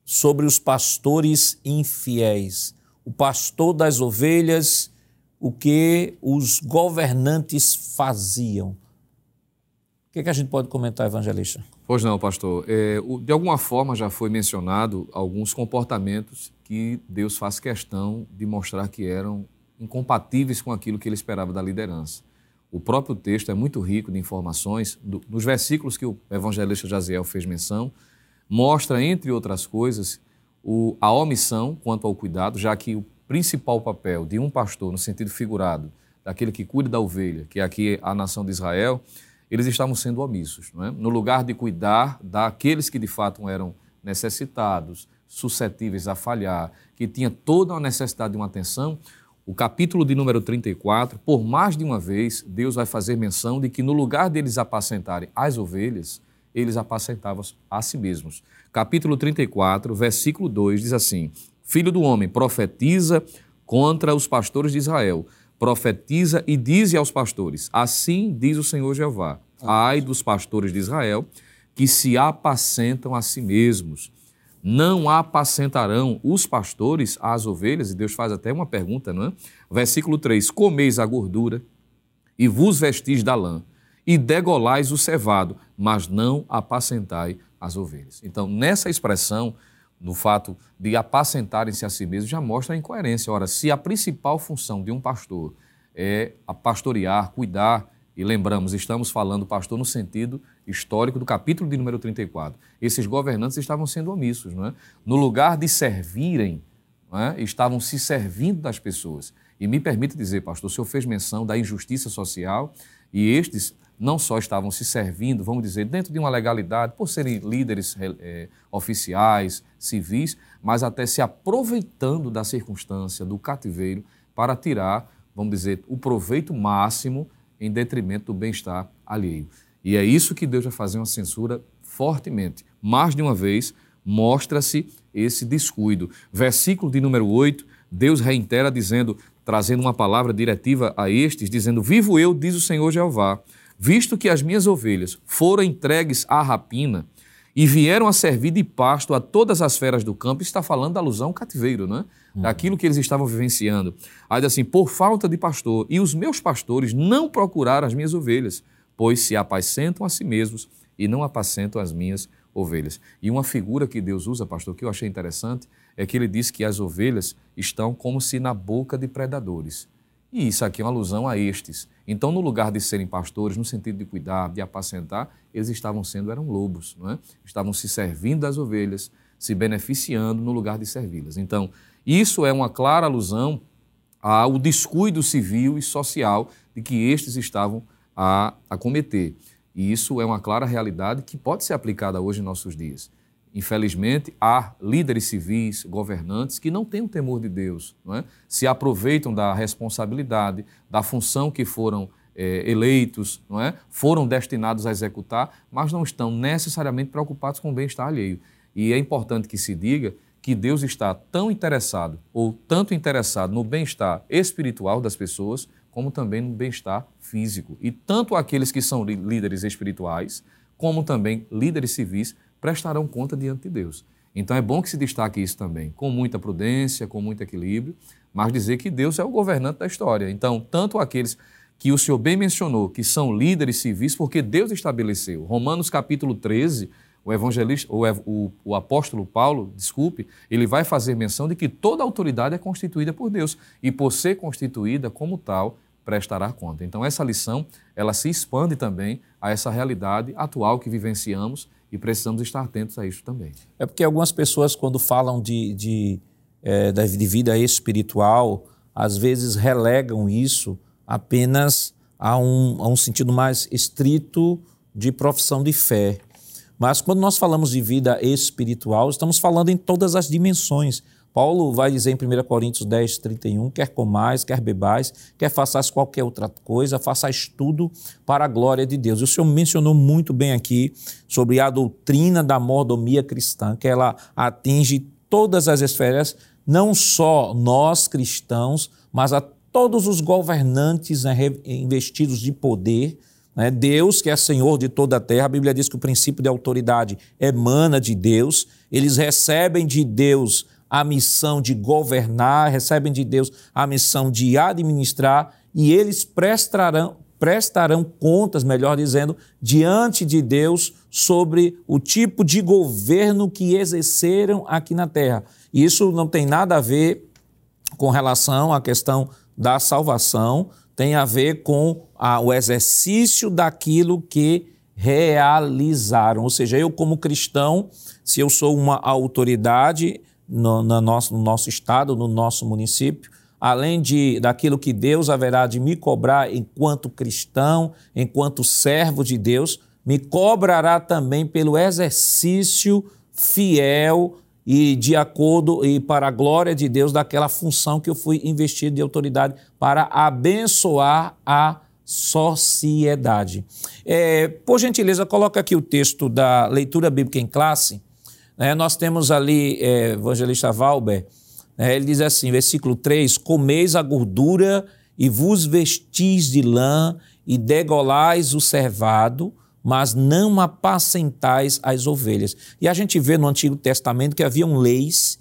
Sobre os pastores infiéis. O pastor das ovelhas o que os governantes faziam. O que, é que a gente pode comentar, evangelista? Pois não, pastor. É, de alguma forma já foi mencionado alguns comportamentos que Deus faz questão de mostrar que eram incompatíveis com aquilo que ele esperava da liderança. O próprio texto é muito rico de informações. Do, nos versículos que o evangelista Jaziel fez menção, mostra, entre outras coisas, o, a omissão quanto ao cuidado, já que o principal papel de um pastor, no sentido figurado, daquele que cuida da ovelha, que é aqui a nação de Israel, eles estavam sendo omissos. É? No lugar de cuidar daqueles que de fato eram necessitados, suscetíveis a falhar, que tinha toda a necessidade de uma atenção, o capítulo de número 34, por mais de uma vez, Deus vai fazer menção de que no lugar deles apacentarem as ovelhas, eles apacentavam a si mesmos. Capítulo 34, versículo 2 diz assim: Filho do homem, profetiza contra os pastores de Israel. Profetiza e dize aos pastores: Assim diz o Senhor Jeová: Ai dos pastores de Israel, que se apacentam a si mesmos não apacentarão os pastores as ovelhas? E Deus faz até uma pergunta, não é? Versículo 3: Comeis a gordura e vos vestis da lã, e degolais o cevado, mas não apacentai as ovelhas. Então, nessa expressão, no fato de apacentarem-se a si mesmos, já mostra a incoerência. Ora, se a principal função de um pastor é a pastorear, cuidar e lembramos, estamos falando, pastor, no sentido histórico do capítulo de número 34. Esses governantes estavam sendo omissos, não é? No lugar de servirem, é? estavam se servindo das pessoas. E me permita dizer, pastor, o senhor fez menção da injustiça social e estes não só estavam se servindo, vamos dizer, dentro de uma legalidade, por serem líderes é, oficiais, civis, mas até se aproveitando da circunstância, do cativeiro, para tirar, vamos dizer, o proveito máximo em detrimento do bem-estar alheio. E é isso que Deus vai fazer uma censura fortemente. Mais de uma vez, mostra-se esse descuido. Versículo de número 8, Deus reitera dizendo, trazendo uma palavra diretiva a estes, dizendo: Vivo eu, diz o Senhor Jeová, visto que as minhas ovelhas foram entregues à rapina e vieram a servir de pasto a todas as feras do campo, está falando da alusão ao cativeiro, é? Uhum. Daquilo que eles estavam vivenciando. Aí assim, por falta de pastor, e os meus pastores não procuraram as minhas ovelhas, pois se apacentam a si mesmos e não apacentam as minhas ovelhas. E uma figura que Deus usa, pastor, que eu achei interessante, é que ele diz que as ovelhas estão como se na boca de predadores. E isso aqui é uma alusão a estes. Então, no lugar de serem pastores, no sentido de cuidar, de apacentar, eles estavam sendo, eram lobos, não é? estavam se servindo das ovelhas, se beneficiando no lugar de servi-las. Então, isso é uma clara alusão ao descuido civil e social de que estes estavam a, a cometer. E isso é uma clara realidade que pode ser aplicada hoje em nossos dias. Infelizmente, há líderes civis, governantes, que não têm o temor de Deus, é? se aproveitam da responsabilidade, da função que foram é, eleitos, é? foram destinados a executar, mas não estão necessariamente preocupados com o bem-estar alheio. E é importante que se diga que Deus está tão interessado, ou tanto interessado no bem-estar espiritual das pessoas, como também no bem-estar físico. E tanto aqueles que são líderes espirituais, como também líderes civis, prestarão conta diante de Deus. Então é bom que se destaque isso também, com muita prudência, com muito equilíbrio, mas dizer que Deus é o governante da história. Então, tanto aqueles que o Senhor bem mencionou, que são líderes civis, porque Deus estabeleceu. Romanos capítulo 13, o evangelista, o, o, o, apóstolo Paulo, desculpe, ele vai fazer menção de que toda autoridade é constituída por Deus e por ser constituída como tal, prestará conta. Então essa lição, ela se expande também a essa realidade atual que vivenciamos e precisamos estar atentos a isso também. É porque algumas pessoas, quando falam de, de, é, de vida espiritual, às vezes relegam isso apenas a um, a um sentido mais estrito de profissão de fé. Mas quando nós falamos de vida espiritual, estamos falando em todas as dimensões. Paulo vai dizer em 1 Coríntios 10, 31, quer comais, quer bebais, quer façais qualquer outra coisa, façais tudo para a glória de Deus. E o Senhor mencionou muito bem aqui sobre a doutrina da mordomia cristã, que ela atinge todas as esferas, não só nós cristãos, mas a todos os governantes investidos de poder, né? Deus, que é Senhor de toda a terra, a Bíblia diz que o princípio de autoridade emana de Deus, eles recebem de Deus a missão de governar, recebem de Deus a missão de administrar e eles prestarão, prestarão contas, melhor dizendo, diante de Deus sobre o tipo de governo que exerceram aqui na terra. E isso não tem nada a ver com relação à questão da salvação, tem a ver com a, o exercício daquilo que realizaram. Ou seja, eu, como cristão, se eu sou uma autoridade, no, no, nosso, no nosso estado, no nosso município, além de daquilo que Deus haverá de me cobrar enquanto cristão, enquanto servo de Deus, me cobrará também pelo exercício fiel e de acordo e para a glória de Deus daquela função que eu fui investido de autoridade para abençoar a sociedade. É, por gentileza, coloca aqui o texto da leitura bíblica em classe. É, nós temos ali, é, evangelista Valber, é, ele diz assim, versículo 3: Comeis a gordura e vos vestis de lã e degolais o servado, mas não apacentais as ovelhas. E a gente vê no Antigo Testamento que haviam leis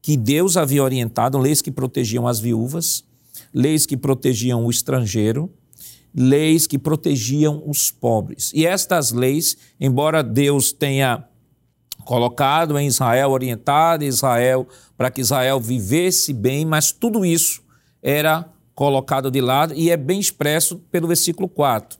que Deus havia orientado, leis que protegiam as viúvas, leis que protegiam o estrangeiro, leis que protegiam os pobres. E estas leis, embora Deus tenha colocado em Israel, orientado em Israel, para que Israel vivesse bem, mas tudo isso era colocado de lado e é bem expresso pelo versículo 4.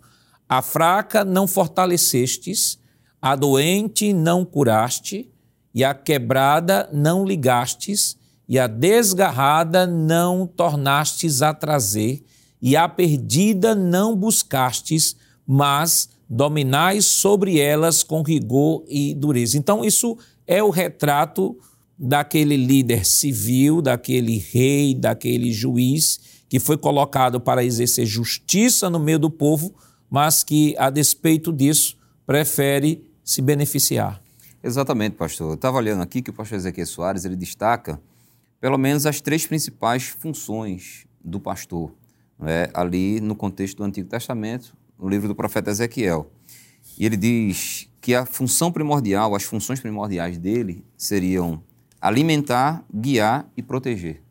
A fraca não fortalecestes, a doente não curaste, e a quebrada não ligastes, e a desgarrada não tornastes a trazer, e a perdida não buscastes, mas dominais sobre elas com rigor e dureza. Então, isso é o retrato daquele líder civil, daquele rei, daquele juiz que foi colocado para exercer justiça no meio do povo, mas que, a despeito disso, prefere se beneficiar. Exatamente, pastor. Eu estava olhando aqui que o pastor Ezequiel Soares ele destaca pelo menos as três principais funções do pastor, é? ali no contexto do Antigo Testamento, no livro do profeta Ezequiel. E ele diz que a função primordial, as funções primordiais dele seriam alimentar, guiar e proteger.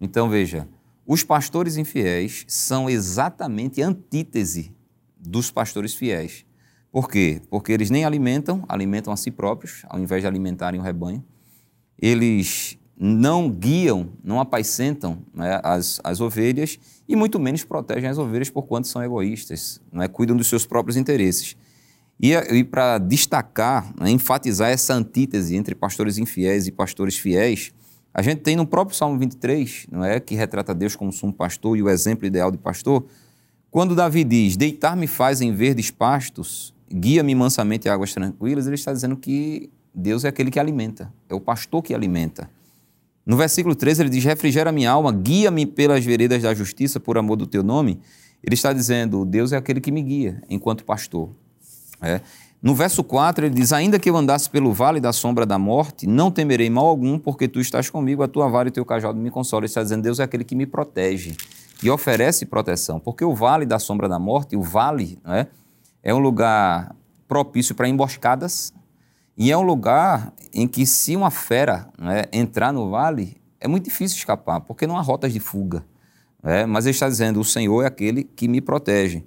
Então veja, os pastores infiéis são exatamente antítese dos pastores fiéis. Por quê? Porque eles nem alimentam, alimentam a si próprios, ao invés de alimentarem o rebanho. Eles não guiam, não apacentam né, as, as ovelhas e muito menos protegem as ovelhas por quanto são egoístas, né, cuidam dos seus próprios interesses. E, e para destacar, né, enfatizar essa antítese entre pastores infiéis e pastores fiéis, a gente tem no próprio Salmo 23, não é, que retrata Deus como sumo pastor e o exemplo ideal de pastor, quando Davi diz: "Deitar-me faz em verdes pastos, guia-me mansamente a águas tranquilas", ele está dizendo que Deus é aquele que alimenta, é o pastor que alimenta. No versículo 13 ele diz: "Refrigera minha alma, guia-me pelas veredas da justiça por amor do teu nome". Ele está dizendo: Deus é aquele que me guia enquanto pastor. É. No verso 4, ele diz: Ainda que eu andasse pelo vale da sombra da morte, não temerei mal algum, porque tu estás comigo, a tua vara e o teu cajado me consolam. Ele está dizendo: Deus é aquele que me protege, que oferece proteção. Porque o vale da sombra da morte, o vale, é, é um lugar propício para emboscadas e é um lugar em que, se uma fera é, entrar no vale, é muito difícil escapar, porque não há rotas de fuga. É, mas ele está dizendo: O Senhor é aquele que me protege.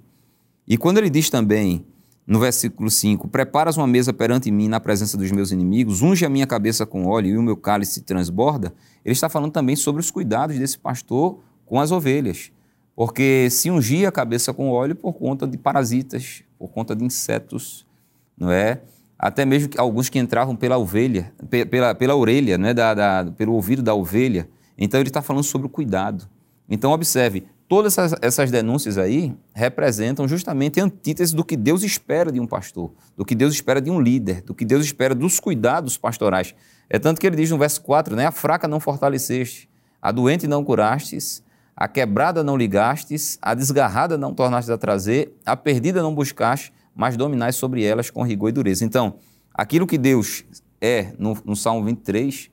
E quando ele diz também no versículo 5, preparas uma mesa perante mim na presença dos meus inimigos, unge a minha cabeça com óleo e o meu cálice transborda, ele está falando também sobre os cuidados desse pastor com as ovelhas. Porque se ungir a cabeça com óleo por conta de parasitas, por conta de insetos, não é? Até mesmo alguns que entravam pela ovelha, pela, pela orelha, não é? Da, da, pelo ouvido da ovelha. Então ele está falando sobre o cuidado. Então observe, Todas essas, essas, denúncias aí representam justamente a antítese do que Deus espera de um pastor, do que Deus espera de um líder, do que Deus espera dos cuidados pastorais. É tanto que ele diz no verso 4, né? A fraca não fortaleceste, a doente não curastes, a quebrada não ligastes, a desgarrada não tornastes a trazer, a perdida não buscaste, mas dominais sobre elas com rigor e dureza. Então, aquilo que Deus é no, no Salmo 23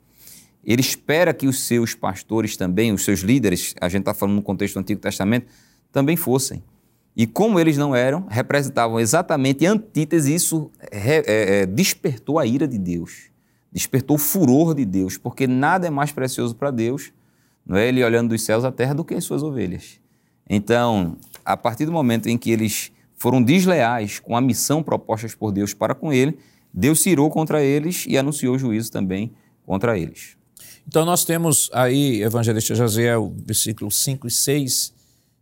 ele espera que os seus pastores também, os seus líderes, a gente está falando no contexto do Antigo Testamento, também fossem. E como eles não eram, representavam exatamente antítese, isso é, é, é, despertou a ira de Deus, despertou o furor de Deus, porque nada é mais precioso para Deus, não é ele olhando dos céus à terra, do que as suas ovelhas. Então, a partir do momento em que eles foram desleais com a missão proposta por Deus para com ele, Deus se irou contra eles e anunciou juízo também contra eles. Então nós temos aí, evangelista Jaziel, versículos 5 e 6,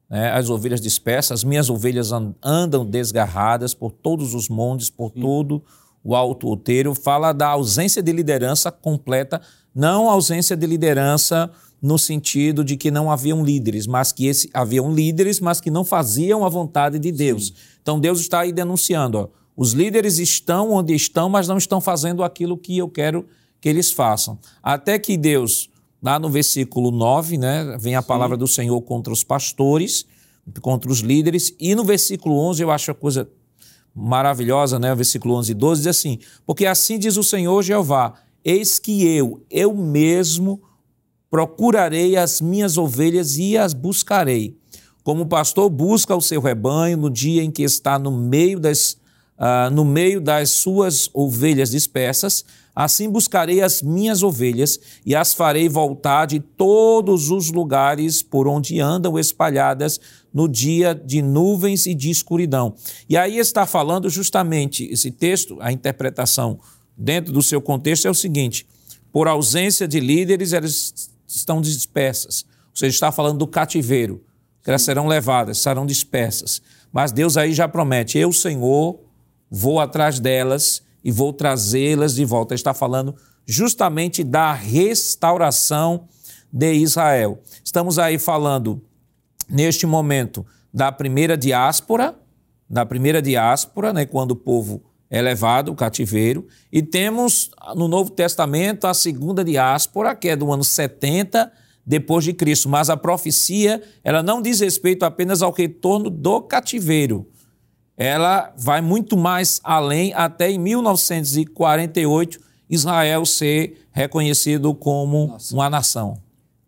né, as ovelhas dispersas, as minhas ovelhas andam desgarradas por todos os montes, por Sim. todo o alto outeiro, fala da ausência de liderança completa, não ausência de liderança no sentido de que não haviam líderes, mas que esse, haviam líderes, mas que não faziam a vontade de Deus. Sim. Então Deus está aí denunciando, ó, os líderes estão onde estão, mas não estão fazendo aquilo que eu quero que eles façam. Até que Deus, lá no versículo 9, né, vem a Sim. palavra do Senhor contra os pastores, contra os líderes, e no versículo 11 eu acho a coisa maravilhosa, né, o versículo 11 e 12 diz assim: Porque assim diz o Senhor Jeová: Eis que eu, eu mesmo, procurarei as minhas ovelhas e as buscarei. Como o pastor busca o seu rebanho no dia em que está no meio das, uh, no meio das suas ovelhas dispersas, assim buscarei as minhas ovelhas e as farei voltar de todos os lugares por onde andam espalhadas no dia de nuvens e de escuridão. E aí está falando justamente esse texto, a interpretação dentro do seu contexto é o seguinte: por ausência de líderes, elas estão dispersas. Ou seja, está falando do cativeiro que elas serão levadas, serão dispersas. Mas Deus aí já promete: eu, Senhor, vou atrás delas e vou trazê-las de volta. Ele está falando justamente da restauração de Israel. Estamos aí falando, neste momento, da primeira diáspora, da primeira diáspora, né, quando o povo é levado, o cativeiro, e temos no Novo Testamento a segunda diáspora, que é do ano 70 depois de Cristo, mas a profecia, ela não diz respeito apenas ao retorno do cativeiro. Ela vai muito mais além, até em 1948 Israel ser reconhecido como Nossa. uma nação.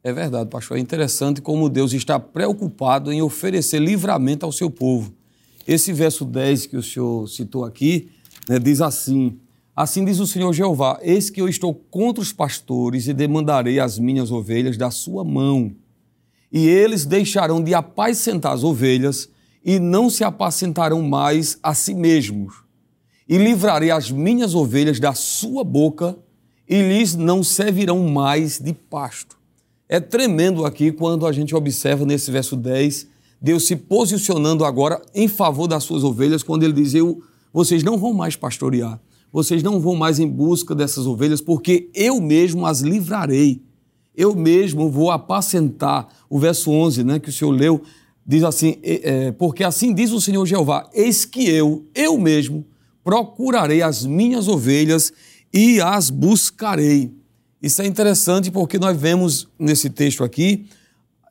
É verdade, pastor. É interessante como Deus está preocupado em oferecer livramento ao seu povo. Esse verso 10 que o senhor citou aqui né, diz assim: Assim diz o Senhor Jeová: Eis que eu estou contra os pastores e demandarei as minhas ovelhas da sua mão. E eles deixarão de apacentar as ovelhas e não se apacentarão mais a si mesmos. E livrarei as minhas ovelhas da sua boca e lhes não servirão mais de pasto. É tremendo aqui quando a gente observa nesse verso 10, Deus se posicionando agora em favor das suas ovelhas, quando ele diz: Eu, vocês não vão mais pastorear vocês não vão mais em busca dessas ovelhas, porque eu mesmo as livrarei. Eu mesmo vou apacentar. O verso 11, né, que o Senhor leu, diz assim: é, Porque assim diz o Senhor Jeová: Eis que eu, eu mesmo, procurarei as minhas ovelhas e as buscarei. Isso é interessante porque nós vemos nesse texto aqui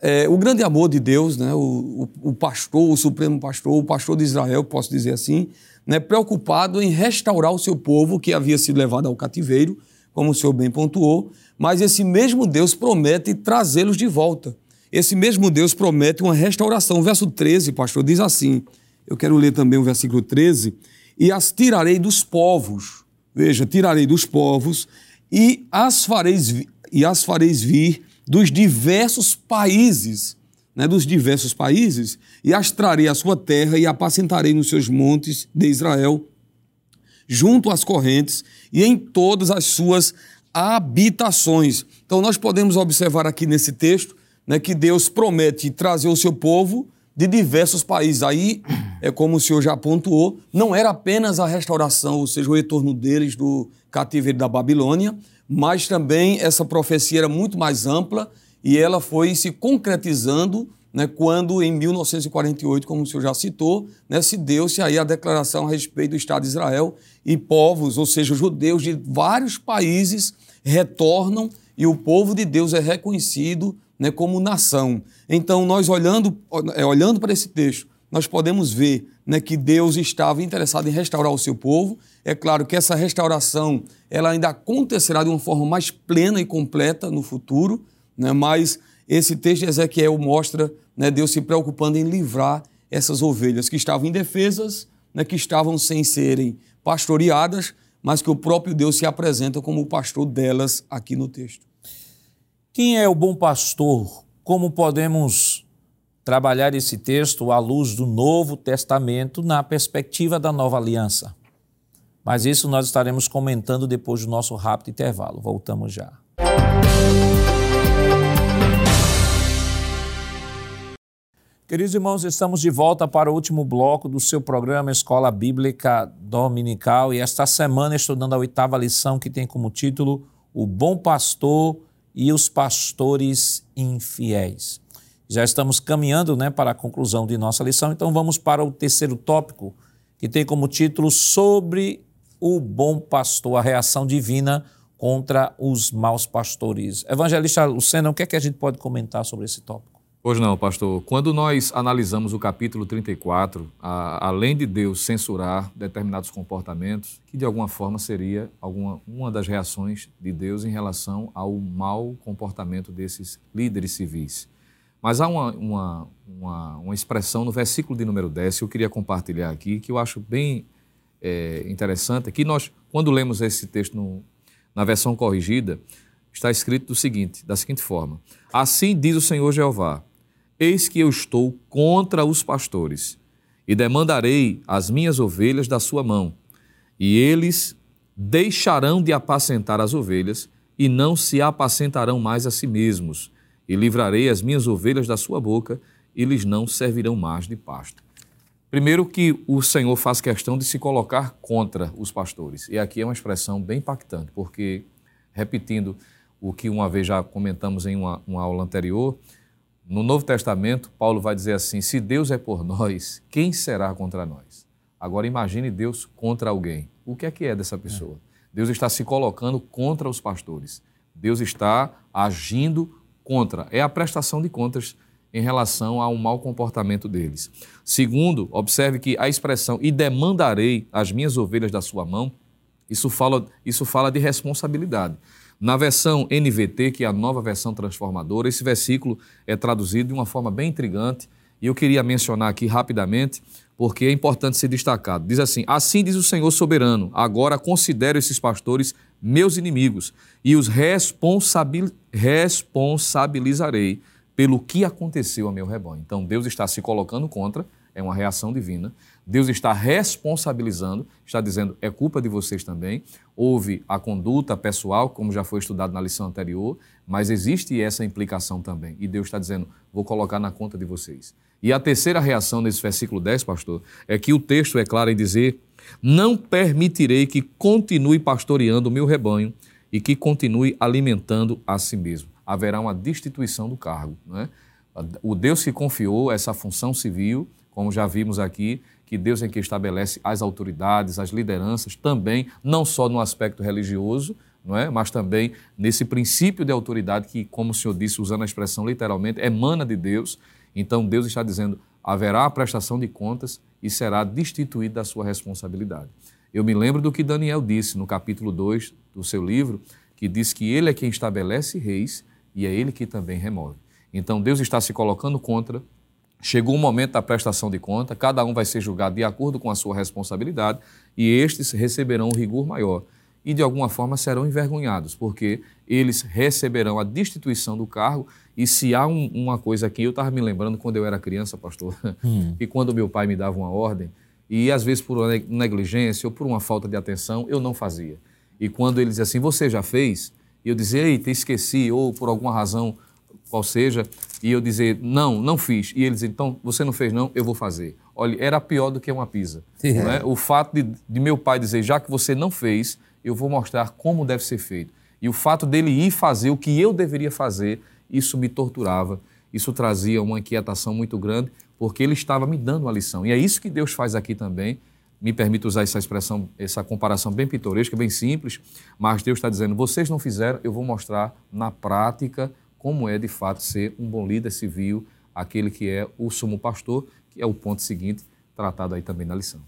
é, o grande amor de Deus, né, o, o, o pastor, o supremo pastor, o pastor de Israel, posso dizer assim, né, preocupado em restaurar o seu povo que havia sido levado ao cativeiro, como o senhor bem pontuou, mas esse mesmo Deus promete trazê-los de volta. Esse mesmo Deus promete uma restauração. Verso 13, pastor, diz assim: eu quero ler também o versículo 13: E as tirarei dos povos. Veja, tirarei dos povos e as fareis, e as fareis vir dos diversos países né, dos diversos países, e as trarei à sua terra e apacentarei nos seus montes de Israel, junto às correntes e em todas as suas habitações. Então, nós podemos observar aqui nesse texto né, que Deus promete trazer o seu povo de diversos países. Aí, é como o senhor já pontuou, não era apenas a restauração, ou seja, o retorno deles do cativeiro da Babilônia, mas também essa profecia era muito mais ampla e ela foi se concretizando né, quando, em 1948, como o senhor já citou, né, se deu-se aí a declaração a respeito do Estado de Israel e povos, ou seja, judeus de vários países retornam e o povo de Deus é reconhecido né, como nação. Então, nós olhando, é, olhando para esse texto, nós podemos ver né, que Deus estava interessado em restaurar o seu povo. É claro que essa restauração ela ainda acontecerá de uma forma mais plena e completa no futuro, né? mas esse texto de Ezequiel mostra né, Deus se preocupando em livrar essas ovelhas que estavam indefesas, né, que estavam sem serem pastoreadas, mas que o próprio Deus se apresenta como o pastor delas aqui no texto. Quem é o bom pastor? Como podemos trabalhar esse texto à luz do Novo Testamento na perspectiva da nova aliança? Mas isso nós estaremos comentando depois do nosso rápido intervalo. Voltamos já. Queridos irmãos, estamos de volta para o último bloco do seu programa Escola Bíblica Dominical e esta semana estudando a oitava lição que tem como título O Bom Pastor e os Pastores Infiéis. Já estamos caminhando né, para a conclusão de nossa lição, então vamos para o terceiro tópico que tem como título Sobre o Bom Pastor, a reação divina contra os maus pastores. Evangelista Lucena, o que é que a gente pode comentar sobre esse tópico? Pois não, pastor. Quando nós analisamos o capítulo 34, a, além de Deus censurar determinados comportamentos, que de alguma forma seria alguma, uma das reações de Deus em relação ao mau comportamento desses líderes civis. Mas há uma, uma, uma, uma expressão no versículo de número 10 que eu queria compartilhar aqui, que eu acho bem é, interessante, que nós, quando lemos esse texto no, na versão corrigida, está escrito do seguinte, da seguinte forma: Assim diz o Senhor Jeová Eis que eu estou contra os pastores, e demandarei as minhas ovelhas da sua mão, e eles deixarão de apacentar as ovelhas, e não se apacentarão mais a si mesmos, e livrarei as minhas ovelhas da sua boca, e lhes não servirão mais de pasto. Primeiro que o Senhor faz questão de se colocar contra os pastores. E aqui é uma expressão bem impactante, porque, repetindo o que uma vez já comentamos em uma, uma aula anterior, no Novo Testamento, Paulo vai dizer assim: se Deus é por nós, quem será contra nós? Agora imagine Deus contra alguém. O que é que é dessa pessoa? Deus está se colocando contra os pastores. Deus está agindo contra. É a prestação de contas em relação ao mau comportamento deles. Segundo, observe que a expressão e demandarei as minhas ovelhas da sua mão, isso fala, isso fala de responsabilidade. Na versão NVT, que é a nova versão transformadora, esse versículo é traduzido de uma forma bem intrigante e eu queria mencionar aqui rapidamente, porque é importante ser destacado. Diz assim: Assim diz o Senhor soberano, agora considero esses pastores meus inimigos e os responsabil... responsabilizarei pelo que aconteceu a meu rebanho. Então Deus está se colocando contra, é uma reação divina. Deus está responsabilizando, está dizendo é culpa de vocês também. Houve a conduta pessoal, como já foi estudado na lição anterior, mas existe essa implicação também. E Deus está dizendo, vou colocar na conta de vocês. E a terceira reação nesse versículo 10, pastor, é que o texto é claro em dizer: Não permitirei que continue pastoreando o meu rebanho e que continue alimentando a si mesmo. Haverá uma destituição do cargo. Não é? O Deus que confiou essa função civil, como já vimos aqui, que Deus é quem estabelece as autoridades, as lideranças, também, não só no aspecto religioso, não é? mas também nesse princípio de autoridade que, como o senhor disse, usando a expressão literalmente, emana de Deus. Então, Deus está dizendo: haverá a prestação de contas e será destituído da sua responsabilidade. Eu me lembro do que Daniel disse no capítulo 2 do seu livro, que diz que ele é quem estabelece reis e é ele que também remove. Então, Deus está se colocando contra Chegou o momento da prestação de conta, cada um vai ser julgado de acordo com a sua responsabilidade e estes receberão um rigor maior. E de alguma forma serão envergonhados, porque eles receberão a destituição do cargo. E se há um, uma coisa aqui, eu estava me lembrando quando eu era criança, pastor, hum. e quando meu pai me dava uma ordem, e às vezes por negligência ou por uma falta de atenção, eu não fazia. E quando ele dizia assim, você já fez? E eu dizia, eita, esqueci, ou por alguma razão qual seja, e eu dizer, não, não fiz. E eles, então, você não fez não, eu vou fazer. Olha, era pior do que uma pizza. É? O fato de, de meu pai dizer, já que você não fez, eu vou mostrar como deve ser feito. E o fato dele ir fazer o que eu deveria fazer, isso me torturava, isso trazia uma inquietação muito grande, porque ele estava me dando uma lição. E é isso que Deus faz aqui também. Me permite usar essa expressão, essa comparação bem pitoresca, bem simples, mas Deus está dizendo: vocês não fizeram, eu vou mostrar na prática como é de fato ser um bom líder civil, aquele que é o sumo pastor, que é o ponto seguinte, tratado aí também na lição.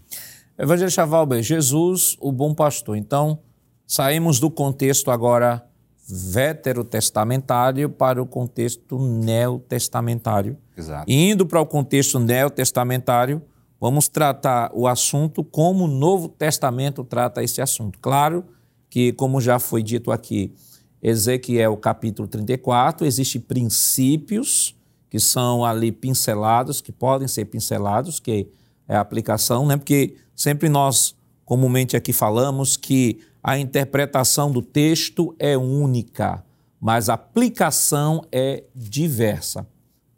Evangelista Valber, Jesus, o bom pastor. Então, saímos do contexto agora veterotestamentário para o contexto neotestamentário. Exato. E indo para o contexto neotestamentário, vamos tratar o assunto como o Novo Testamento trata esse assunto. Claro que, como já foi dito aqui, Ezequiel capítulo 34, existem princípios que são ali pincelados, que podem ser pincelados, que é a aplicação, né? Porque sempre nós comumente aqui falamos que a interpretação do texto é única, mas a aplicação é diversa.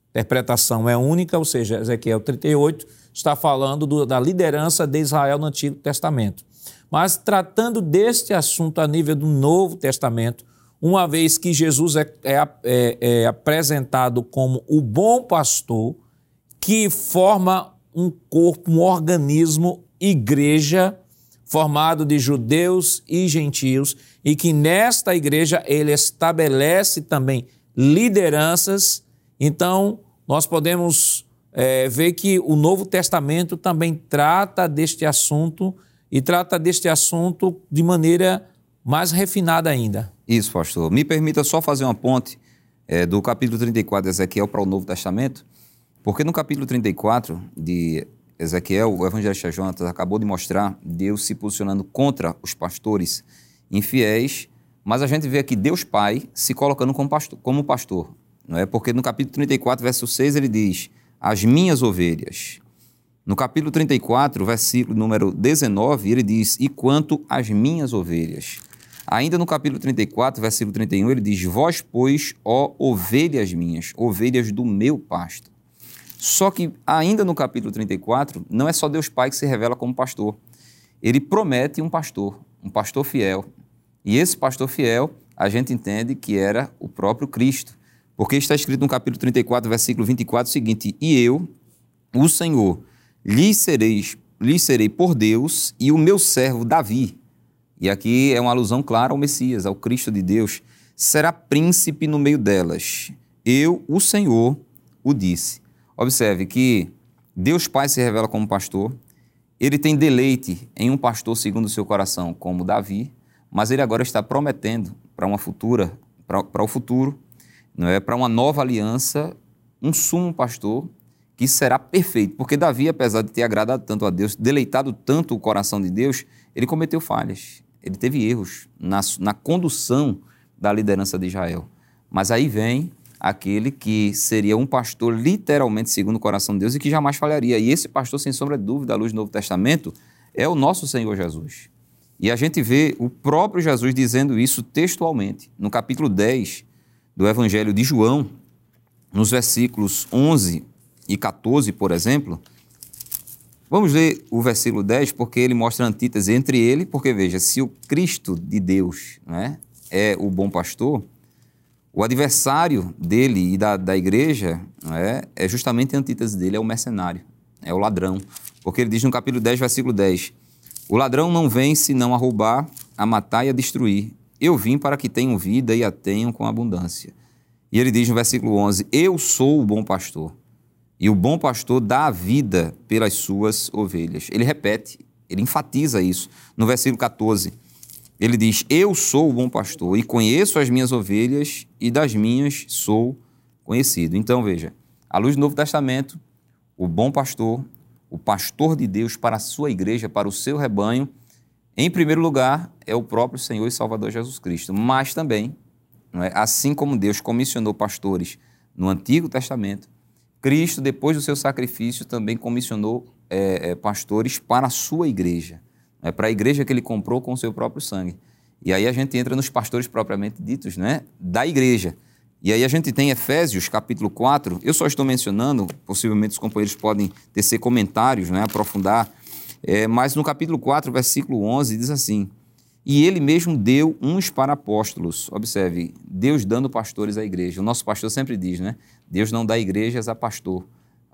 interpretação é única, ou seja, Ezequiel 38 está falando do, da liderança de Israel no Antigo Testamento. Mas tratando deste assunto a nível do Novo Testamento, uma vez que Jesus é, é, é, é apresentado como o bom pastor que forma um corpo, um organismo, igreja, formado de judeus e gentios, e que nesta igreja ele estabelece também lideranças. Então, nós podemos é, ver que o Novo Testamento também trata deste assunto e trata deste assunto de maneira mais refinada ainda. Isso, pastor. Me permita só fazer uma ponte é, do capítulo 34 de Ezequiel para o Novo Testamento, porque no capítulo 34 de Ezequiel, o evangelista Jonatas acabou de mostrar Deus se posicionando contra os pastores infiéis, mas a gente vê aqui Deus Pai se colocando como pastor, como pastor não é? Porque no capítulo 34, verso 6, ele diz: "As minhas ovelhas". No capítulo 34, versículo número 19, ele diz: "E quanto às minhas ovelhas". Ainda no capítulo 34, versículo 31, ele diz: "Vós, pois, ó ovelhas minhas, ovelhas do meu pasto". Só que ainda no capítulo 34, não é só Deus Pai que se revela como pastor. Ele promete um pastor, um pastor fiel. E esse pastor fiel, a gente entende que era o próprio Cristo. Porque está escrito no capítulo 34, versículo 24 o seguinte: E eu, o Senhor, lhe serei, lhe serei por Deus e o meu servo Davi. E aqui é uma alusão clara ao Messias, ao Cristo de Deus, será príncipe no meio delas. Eu, o Senhor, o disse. Observe que Deus Pai se revela como pastor, ele tem deleite em um pastor segundo o seu coração, como Davi, mas ele agora está prometendo para uma futura, para o futuro, não é, para uma nova aliança, um sumo pastor que será perfeito, porque Davi, apesar de ter agradado tanto a Deus, deleitado tanto o coração de Deus, ele cometeu falhas, ele teve erros na, na condução da liderança de Israel. Mas aí vem aquele que seria um pastor literalmente segundo o coração de Deus e que jamais falharia. E esse pastor, sem sombra de dúvida, à luz do Novo Testamento, é o nosso Senhor Jesus. E a gente vê o próprio Jesus dizendo isso textualmente. No capítulo 10 do Evangelho de João, nos versículos 11 e 14, por exemplo, Vamos ler o versículo 10, porque ele mostra antítese entre ele, porque veja, se o Cristo de Deus né, é o bom pastor, o adversário dele e da, da igreja é, é justamente a antítese dele, é o mercenário, é o ladrão. Porque ele diz no capítulo 10, versículo 10: O ladrão não vem senão a roubar, a matar e a destruir. Eu vim para que tenham vida e a tenham com abundância. E ele diz no versículo 11: Eu sou o bom pastor. E o bom pastor dá a vida pelas suas ovelhas. Ele repete, ele enfatiza isso no versículo 14. Ele diz: Eu sou o bom pastor e conheço as minhas ovelhas e das minhas sou conhecido. Então, veja, à luz do Novo Testamento, o bom pastor, o pastor de Deus para a sua igreja, para o seu rebanho, em primeiro lugar, é o próprio Senhor e Salvador Jesus Cristo. Mas também, é? assim como Deus comissionou pastores no Antigo Testamento, Cristo, depois do seu sacrifício, também comissionou é, é, pastores para a sua igreja é para a igreja que ele comprou com o seu próprio sangue. E aí a gente entra nos pastores propriamente ditos, né, da igreja. E aí a gente tem Efésios, capítulo 4. Eu só estou mencionando, possivelmente os companheiros podem tecer comentários, né, aprofundar. É, mas no capítulo 4, versículo 11, diz assim: E ele mesmo deu uns para apóstolos. Observe, Deus dando pastores à igreja. O nosso pastor sempre diz, né? Deus não dá igrejas a pastor,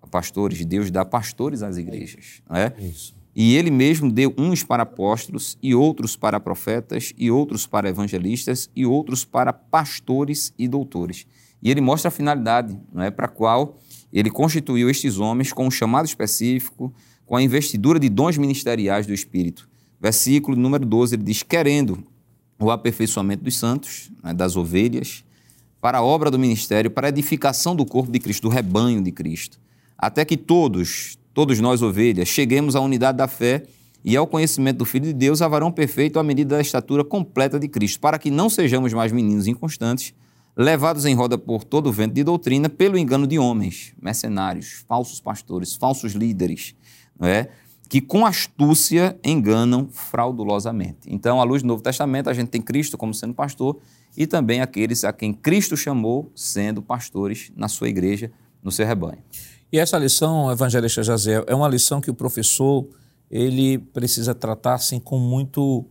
a pastores, Deus dá pastores às igrejas. Não é? Isso. E ele mesmo deu uns para apóstolos, e outros para profetas, e outros para evangelistas, e outros para pastores e doutores. E ele mostra a finalidade não é, para a qual ele constituiu estes homens com um chamado específico, com a investidura de dons ministeriais do Espírito. Versículo número 12, ele diz: querendo o aperfeiçoamento dos santos, né, das ovelhas, para a obra do ministério, para a edificação do corpo de Cristo, do rebanho de Cristo, até que todos, todos nós ovelhas, cheguemos à unidade da fé e ao conhecimento do Filho de Deus, a varão perfeito à medida da estatura completa de Cristo, para que não sejamos mais meninos inconstantes, levados em roda por todo o vento de doutrina, pelo engano de homens, mercenários, falsos pastores, falsos líderes, não é? Que com astúcia enganam fraudulosamente. Então, à luz do Novo Testamento, a gente tem Cristo como sendo pastor e também aqueles a quem Cristo chamou sendo pastores na sua igreja, no seu rebanho. E essa lição, evangelista Jaziel, é uma lição que o professor ele precisa tratar assim com muito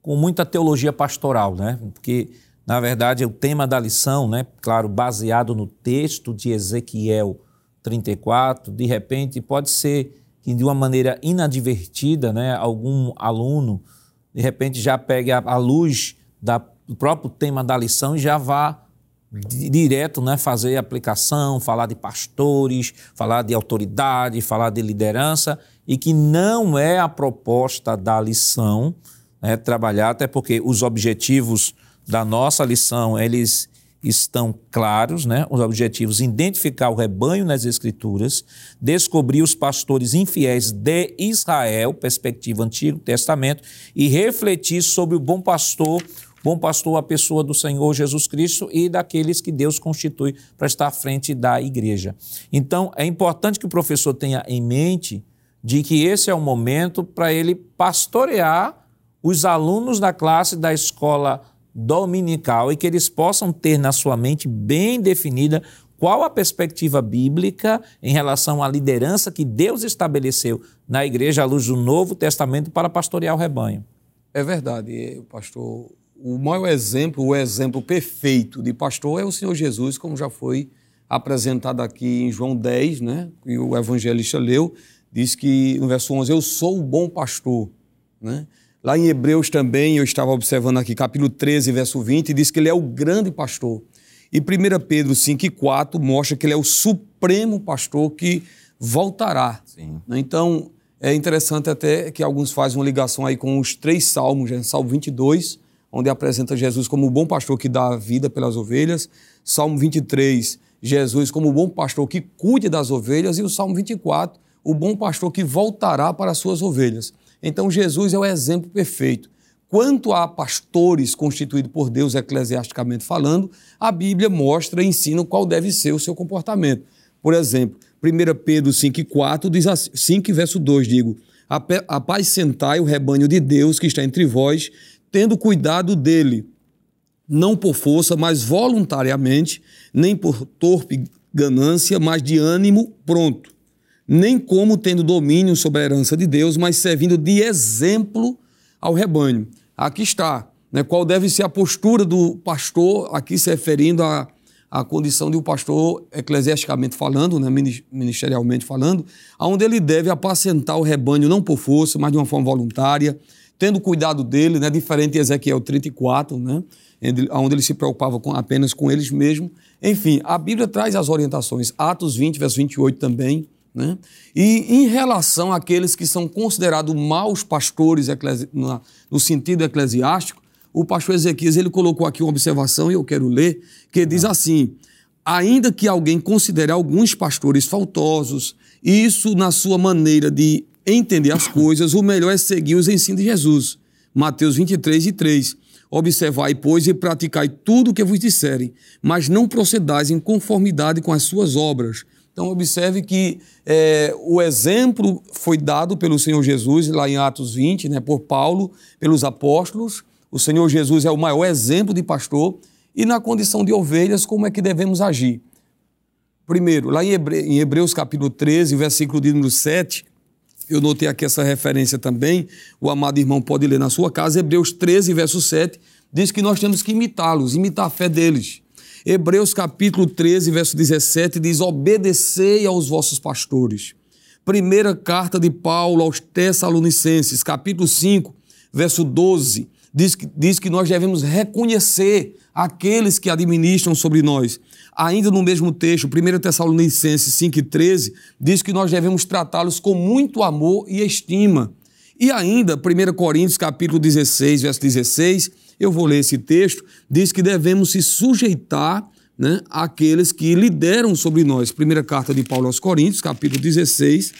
com muita teologia pastoral, né? Porque na verdade o tema da lição, né, claro, baseado no texto de Ezequiel 34, de repente pode ser que de uma maneira inadvertida, né, algum aluno de repente já pegue a, a luz da, do próprio tema da lição e já vá direto né, fazer aplicação, falar de pastores, falar de autoridade, falar de liderança, e que não é a proposta da lição né, trabalhar, até porque os objetivos da nossa lição, eles estão claros, né? Os objetivos: identificar o rebanho nas Escrituras, descobrir os pastores infiéis de Israel, perspectiva Antigo Testamento, e refletir sobre o bom pastor, bom pastor, a pessoa do Senhor Jesus Cristo e daqueles que Deus constitui para estar à frente da igreja. Então, é importante que o professor tenha em mente de que esse é o momento para ele pastorear os alunos da classe da escola dominical e que eles possam ter na sua mente bem definida qual a perspectiva bíblica em relação à liderança que Deus estabeleceu na igreja à luz do Novo Testamento para pastorear o rebanho. É verdade, pastor. O maior exemplo, o exemplo perfeito de pastor é o Senhor Jesus, como já foi apresentado aqui em João 10, né? O evangelista leu, diz que no verso 11, eu sou o bom pastor, né? Lá em Hebreus também, eu estava observando aqui, capítulo 13, verso 20, diz que ele é o grande pastor. E 1 Pedro 5 e 4 mostra que ele é o supremo pastor que voltará. Sim. Então, é interessante até que alguns fazem uma ligação aí com os três salmos, né? Salmo 22, onde apresenta Jesus como o bom pastor que dá a vida pelas ovelhas. Salmo 23, Jesus como o bom pastor que cuide das ovelhas. E o Salmo 24, o bom pastor que voltará para as suas ovelhas. Então, Jesus é o exemplo perfeito. Quanto a pastores constituídos por Deus, eclesiasticamente falando, a Bíblia mostra e ensina qual deve ser o seu comportamento. Por exemplo, 1 Pedro 5,4 diz assim, 5 verso 2, digo, apacentai o rebanho de Deus que está entre vós, tendo cuidado dele, não por força, mas voluntariamente, nem por torpe ganância, mas de ânimo pronto nem como tendo domínio sobre a herança de Deus, mas servindo de exemplo ao rebanho. Aqui está, né, qual deve ser a postura do pastor, aqui se referindo à, à condição de um pastor eclesiasticamente falando, né, ministerialmente falando, onde ele deve apacentar o rebanho não por força, mas de uma forma voluntária, tendo cuidado dele, né, diferente de Ezequiel 34, né, onde ele se preocupava com, apenas com eles mesmos. Enfim, a Bíblia traz as orientações. Atos 20, verso 28 também, né? E em relação àqueles que são considerados maus pastores no sentido eclesiástico, o pastor Ezequias ele colocou aqui uma observação e eu quero ler, que diz assim: ainda que alguém considere alguns pastores faltosos, isso na sua maneira de entender as coisas, o melhor é seguir os ensinos de Jesus. Mateus 23 e 3. Observai, pois, e praticai tudo o que vos disserem, mas não procedais em conformidade com as suas obras então, observe que é, o exemplo foi dado pelo Senhor Jesus, lá em Atos 20, né, por Paulo, pelos apóstolos. O Senhor Jesus é o maior exemplo de pastor. E na condição de ovelhas, como é que devemos agir? Primeiro, lá em, Hebre... em Hebreus capítulo 13, versículo de número 7, eu notei aqui essa referência também, o amado irmão pode ler na sua casa, Hebreus 13, verso 7, diz que nós temos que imitá-los, imitar a fé deles. Hebreus capítulo 13, verso 17 diz: Obedecei aos vossos pastores. Primeira carta de Paulo aos Tessalonicenses, capítulo 5, verso 12, diz que, diz que nós devemos reconhecer aqueles que administram sobre nós. Ainda no mesmo texto, 1 Tessalonicenses 5 e 13, diz que nós devemos tratá-los com muito amor e estima. E ainda, 1 Coríntios capítulo 16, verso 16, eu vou ler esse texto, diz que devemos se sujeitar né, àqueles que lideram sobre nós. Primeira carta de Paulo aos Coríntios, capítulo 16,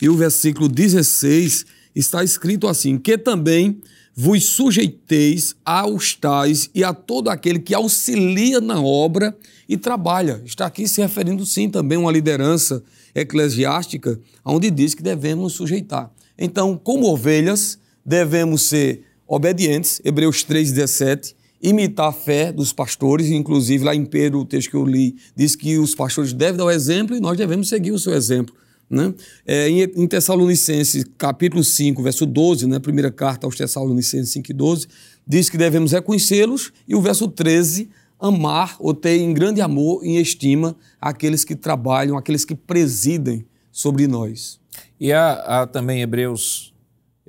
e o versículo 16 está escrito assim: que também vos sujeiteis aos tais e a todo aquele que auxilia na obra e trabalha. Está aqui se referindo sim também a uma liderança eclesiástica, onde diz que devemos sujeitar. Então, como ovelhas, devemos ser obedientes, Hebreus 3,17, imitar a fé dos pastores, inclusive lá em Pedro, o texto que eu li, diz que os pastores devem dar o exemplo e nós devemos seguir o seu exemplo. Né? É, em, em Tessalonicenses, capítulo 5, verso 12, né? primeira carta aos Tessalonicenses 5 e 12, diz que devemos reconhecê-los, e o verso 13, amar ou ter em grande amor e estima aqueles que trabalham, aqueles que presidem sobre nós. E há, há também Hebreus,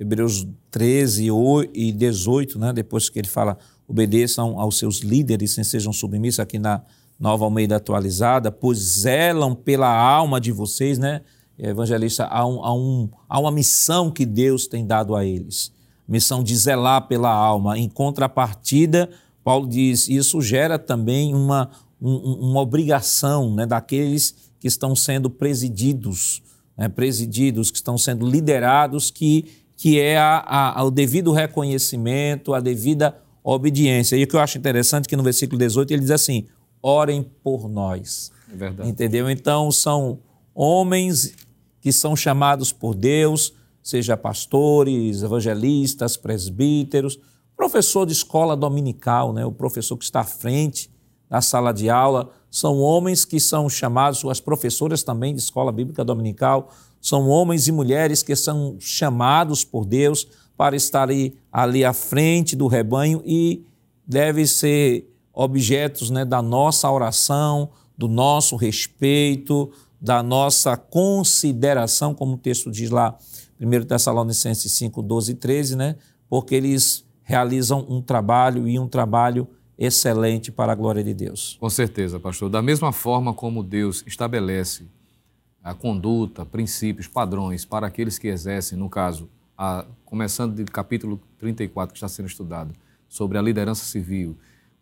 Hebreus 13 e 18, né? depois que ele fala, obedeçam aos seus líderes, sem sejam submissos, aqui na Nova Almeida atualizada, pois zelam pela alma de vocês, né? Evangelista, há, um, há, um, há uma missão que Deus tem dado a eles, missão de zelar pela alma. Em contrapartida, Paulo diz, isso gera também uma, um, uma obrigação né, daqueles que estão sendo presididos, né, presididos, que estão sendo liderados, que, que é a, a, o devido reconhecimento, a devida obediência. E o que eu acho interessante é que no versículo 18 ele diz assim: orem por nós. É verdade. Entendeu? Então, são homens que são chamados por Deus, seja pastores, evangelistas, presbíteros, professor de escola dominical, né? o professor que está à frente da sala de aula, são homens que são chamados, as professoras também de escola bíblica dominical, são homens e mulheres que são chamados por Deus para estar ali, ali à frente do rebanho e devem ser objetos né, da nossa oração, do nosso respeito, da nossa consideração, como o texto diz lá, 1 Tessalonicenses 5, 12 e 13, né? porque eles realizam um trabalho e um trabalho excelente para a glória de Deus. Com certeza, pastor. Da mesma forma como Deus estabelece a conduta, princípios, padrões para aqueles que exercem, no caso, a, começando do capítulo 34 que está sendo estudado, sobre a liderança civil,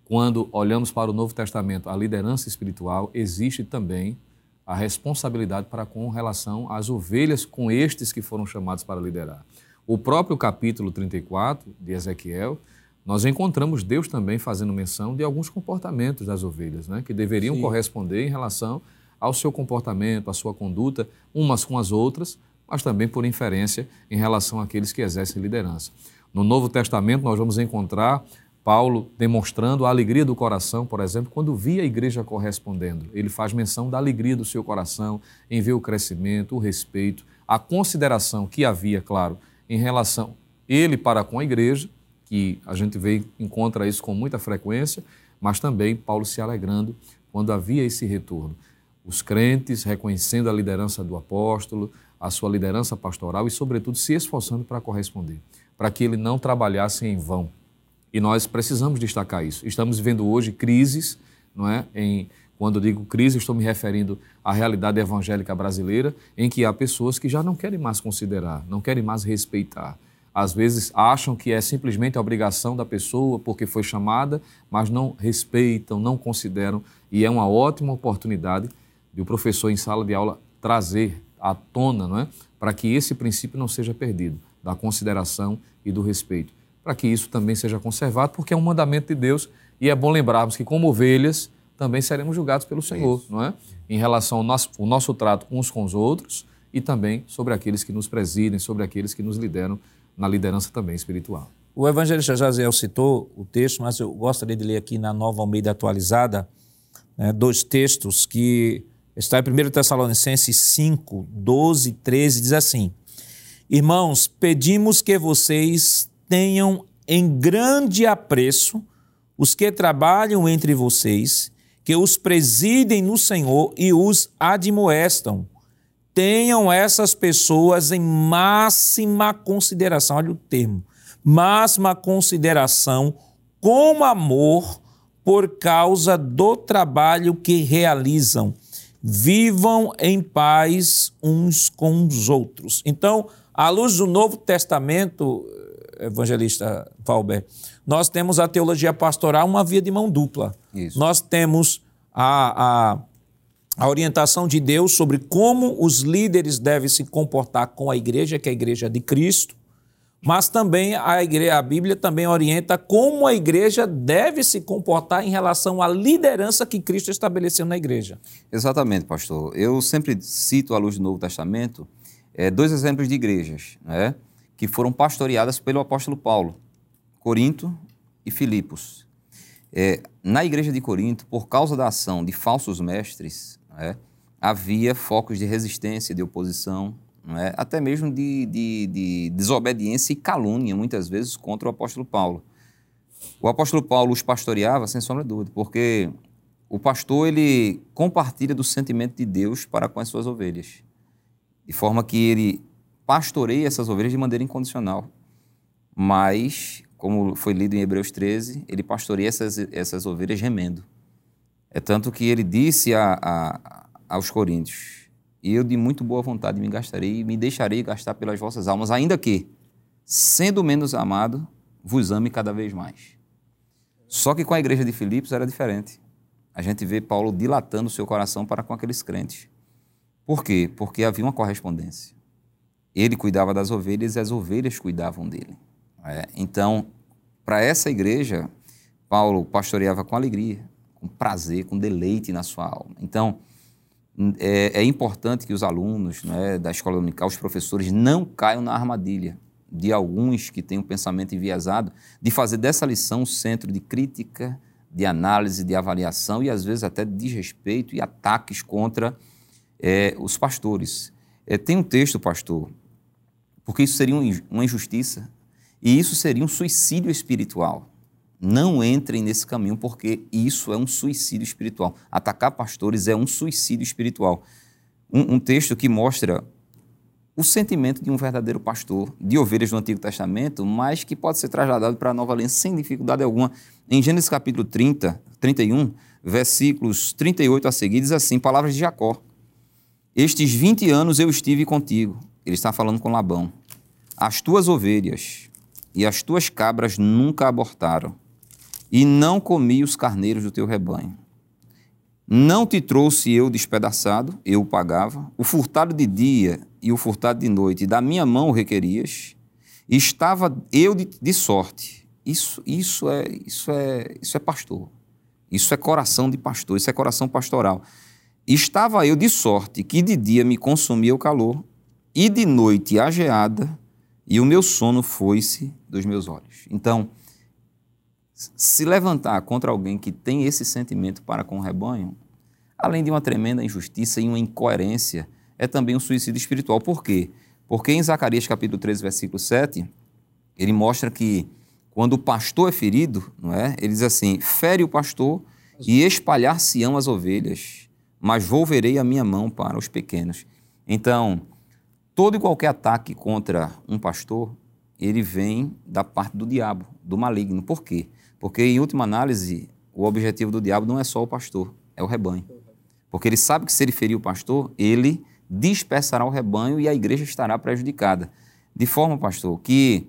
quando olhamos para o Novo Testamento, a liderança espiritual, existe também a responsabilidade para com relação às ovelhas com estes que foram chamados para liderar. O próprio capítulo 34 de Ezequiel, nós encontramos Deus também fazendo menção de alguns comportamentos das ovelhas, né, que deveriam Sim. corresponder em relação ao seu comportamento, à sua conduta, umas com as outras, mas também por inferência em relação àqueles que exercem liderança. No Novo Testamento, nós vamos encontrar Paulo demonstrando a alegria do coração, por exemplo, quando via a igreja correspondendo. Ele faz menção da alegria do seu coração em ver o crescimento, o respeito, a consideração que havia, claro, em relação ele para com a igreja, que a gente vê encontra isso com muita frequência, mas também Paulo se alegrando quando havia esse retorno. Os crentes reconhecendo a liderança do apóstolo, a sua liderança pastoral e, sobretudo, se esforçando para corresponder, para que ele não trabalhasse em vão e nós precisamos destacar isso. Estamos vivendo hoje crises, não é? Em, quando digo crise, estou me referindo à realidade evangélica brasileira, em que há pessoas que já não querem mais considerar, não querem mais respeitar. Às vezes acham que é simplesmente a obrigação da pessoa porque foi chamada, mas não respeitam, não consideram. E é uma ótima oportunidade de o professor em sala de aula trazer à tona, não é? para que esse princípio não seja perdido, da consideração e do respeito para que isso também seja conservado, porque é um mandamento de Deus e é bom lembrarmos que, como ovelhas, também seremos julgados pelo Senhor, não é? Em relação ao nosso, ao nosso trato uns com os outros e também sobre aqueles que nos presidem, sobre aqueles que nos lideram na liderança também espiritual. O evangelista Jaziel citou o texto, mas eu gostaria de ler aqui na Nova Almeida atualizada né, dois textos que está em 1 Tessalonicenses 5, 12 e 13, diz assim: Irmãos, pedimos que vocês tenham em grande apreço os que trabalham entre vocês, que os presidem no Senhor e os admoestam. Tenham essas pessoas em máxima consideração, olha o termo, máxima consideração, com amor, por causa do trabalho que realizam. Vivam em paz uns com os outros. Então, à luz do Novo Testamento, evangelista Valber, nós temos a teologia pastoral uma via de mão dupla. Isso. Nós temos a, a, a orientação de Deus sobre como os líderes devem se comportar com a igreja, que é a igreja de Cristo, mas também a, igreja, a Bíblia também orienta como a igreja deve se comportar em relação à liderança que Cristo estabeleceu na igreja. Exatamente, pastor. Eu sempre cito, à luz do Novo Testamento, é, dois exemplos de igrejas. Né? que foram pastoreadas pelo apóstolo Paulo, Corinto e Filipos. É, na igreja de Corinto, por causa da ação de falsos mestres, é, havia focos de resistência, de oposição, é, até mesmo de, de, de desobediência e calúnia, muitas vezes, contra o apóstolo Paulo. O apóstolo Paulo os pastoreava, sem sombra de dúvida, porque o pastor ele compartilha do sentimento de Deus para com as suas ovelhas. de forma que ele pastoreia essas ovelhas de maneira incondicional. Mas, como foi lido em Hebreus 13, ele pastoreia essas, essas ovelhas gemendo. É tanto que ele disse a, a, aos coríntios: E eu de muito boa vontade me gastarei e me deixarei gastar pelas vossas almas, ainda que, sendo menos amado, vos ame cada vez mais. Só que com a igreja de Filipos era diferente. A gente vê Paulo dilatando seu coração para com aqueles crentes. Por quê? Porque havia uma correspondência. Ele cuidava das ovelhas e as ovelhas cuidavam dele. É, então, para essa igreja, Paulo pastoreava com alegria, com prazer, com deleite na sua alma. Então, é, é importante que os alunos né, da escola dominical, os professores, não caiam na armadilha de alguns que têm um pensamento enviesado, de fazer dessa lição um centro de crítica, de análise, de avaliação e às vezes até de desrespeito e ataques contra é, os pastores. É, tem um texto, pastor, porque isso seria uma injustiça e isso seria um suicídio espiritual. Não entrem nesse caminho, porque isso é um suicídio espiritual. Atacar pastores é um suicídio espiritual. Um, um texto que mostra o sentimento de um verdadeiro pastor de ovelhas do Antigo Testamento, mas que pode ser trasladado para a Nova Aliança sem dificuldade alguma. Em Gênesis capítulo 30, 31, versículos 38 a seguir, diz assim: Palavras de Jacó. Estes 20 anos eu estive contigo. Ele está falando com Labão. As tuas ovelhas e as tuas cabras nunca abortaram, e não comi os carneiros do teu rebanho. Não te trouxe eu despedaçado, eu o pagava. O furtado de dia e o furtado de noite, da minha mão o requerias. Estava eu de, de sorte. Isso, isso, é, isso, é, isso é pastor. Isso é coração de pastor, isso é coração pastoral. Estava eu de sorte que de dia me consumia o calor, e de noite a geada, e o meu sono foi-se dos meus olhos. Então, se levantar contra alguém que tem esse sentimento para com o rebanho, além de uma tremenda injustiça e uma incoerência, é também um suicídio espiritual. Por quê? Porque em Zacarias capítulo 13, versículo 7, ele mostra que quando o pastor é ferido, não é? Ele diz assim: fere o pastor e espalhar-se-ão as ovelhas, mas volverei a minha mão para os pequenos. Então, todo e qualquer ataque contra um pastor, ele vem da parte do diabo, do maligno. Por quê? Porque, em última análise, o objetivo do diabo não é só o pastor, é o rebanho. Porque ele sabe que se ele ferir o pastor, ele dispersará o rebanho e a igreja estará prejudicada. De forma, pastor, que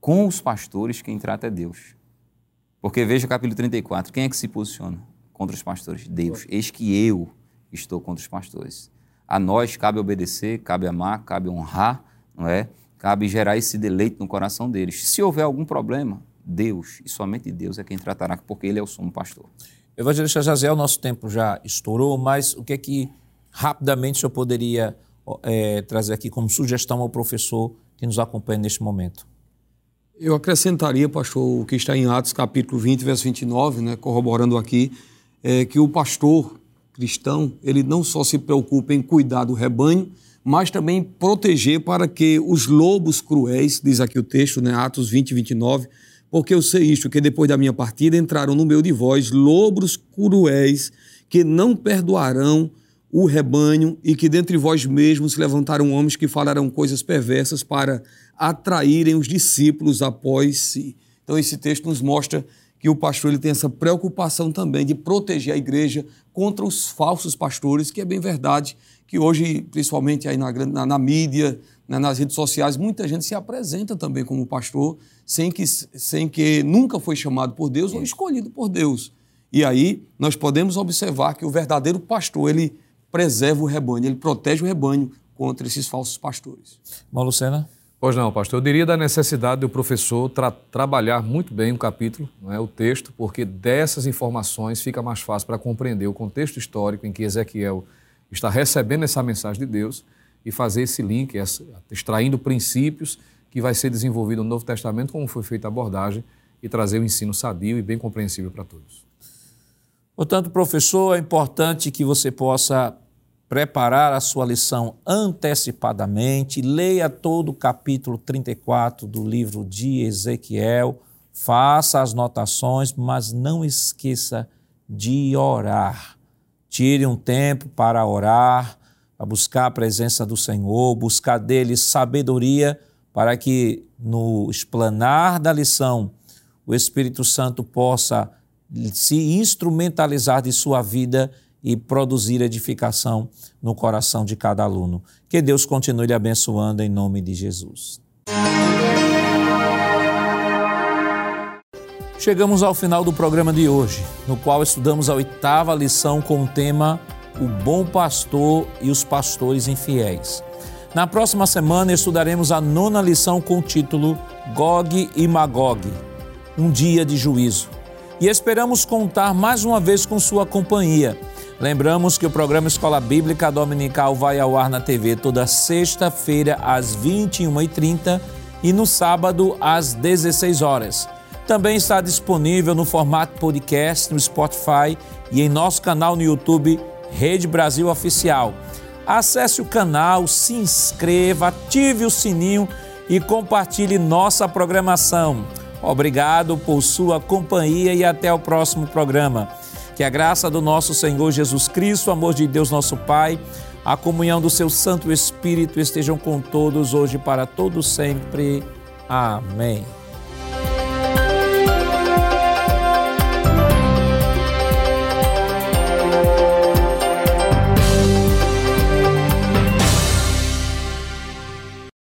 com os pastores quem trata é Deus. Porque veja o capítulo 34, quem é que se posiciona contra os pastores? Deus. Eis que eu estou contra os pastores. A nós cabe obedecer, cabe amar, cabe honrar, não é? Cabe gerar esse deleite no coração deles. Se houver algum problema, Deus, e somente Deus é quem tratará, porque Ele é o sumo pastor. Evangelista Jaziel, nosso tempo já estourou, mas o que é que rapidamente o senhor poderia é, trazer aqui como sugestão ao professor que nos acompanha neste momento? Eu acrescentaria, pastor, o que está em Atos capítulo 20, verso 29, né, corroborando aqui, é, que o pastor cristão, ele não só se preocupa em cuidar do rebanho, mas também proteger para que os lobos cruéis, diz aqui o texto, né, Atos 20, 29, porque eu sei isto, que depois da minha partida entraram no meio de vós lobos cruéis que não perdoarão o rebanho e que dentre vós mesmos se levantaram homens que falarão coisas perversas para atraírem os discípulos após si. Então esse texto nos mostra que o pastor ele tem essa preocupação também de proteger a igreja contra os falsos pastores, que é bem verdade que hoje, principalmente aí na, na, na mídia, né, nas redes sociais, muita gente se apresenta também como pastor sem que, sem que nunca foi chamado por Deus ou escolhido por Deus. E aí nós podemos observar que o verdadeiro pastor, ele preserva o rebanho, ele protege o rebanho contra esses falsos pastores. Bom, Lucena? Pois não, pastor. Eu diria da necessidade do professor tra trabalhar muito bem o capítulo, não é, o texto, porque dessas informações fica mais fácil para compreender o contexto histórico em que Ezequiel está recebendo essa mensagem de Deus e fazer esse link, extraindo princípios que vai ser desenvolvido no Novo Testamento, como foi feita a abordagem, e trazer o um ensino sadio e bem compreensível para todos. Portanto, professor, é importante que você possa preparar a sua lição antecipadamente, leia todo o capítulo 34 do livro de Ezequiel, faça as notações, mas não esqueça de orar. Tire um tempo para orar, a buscar a presença do Senhor, buscar dele sabedoria para que no explanar da lição o Espírito Santo possa se instrumentalizar de sua vida e produzir edificação no coração de cada aluno. Que Deus continue lhe abençoando em nome de Jesus. Chegamos ao final do programa de hoje, no qual estudamos a oitava lição com o tema O Bom Pastor e os Pastores Infiéis. Na próxima semana estudaremos a nona lição com o título Gog e Magog Um Dia de Juízo. E esperamos contar mais uma vez com sua companhia. Lembramos que o programa Escola Bíblica Dominical vai ao ar na TV toda sexta-feira às 21h30 e no sábado às 16 horas. Também está disponível no formato podcast no Spotify e em nosso canal no YouTube Rede Brasil Oficial. Acesse o canal, se inscreva, ative o sininho e compartilhe nossa programação. Obrigado por sua companhia e até o próximo programa. Que a graça do nosso Senhor Jesus Cristo, o amor de Deus nosso Pai, a comunhão do seu Santo Espírito estejam com todos hoje para todos sempre. Amém.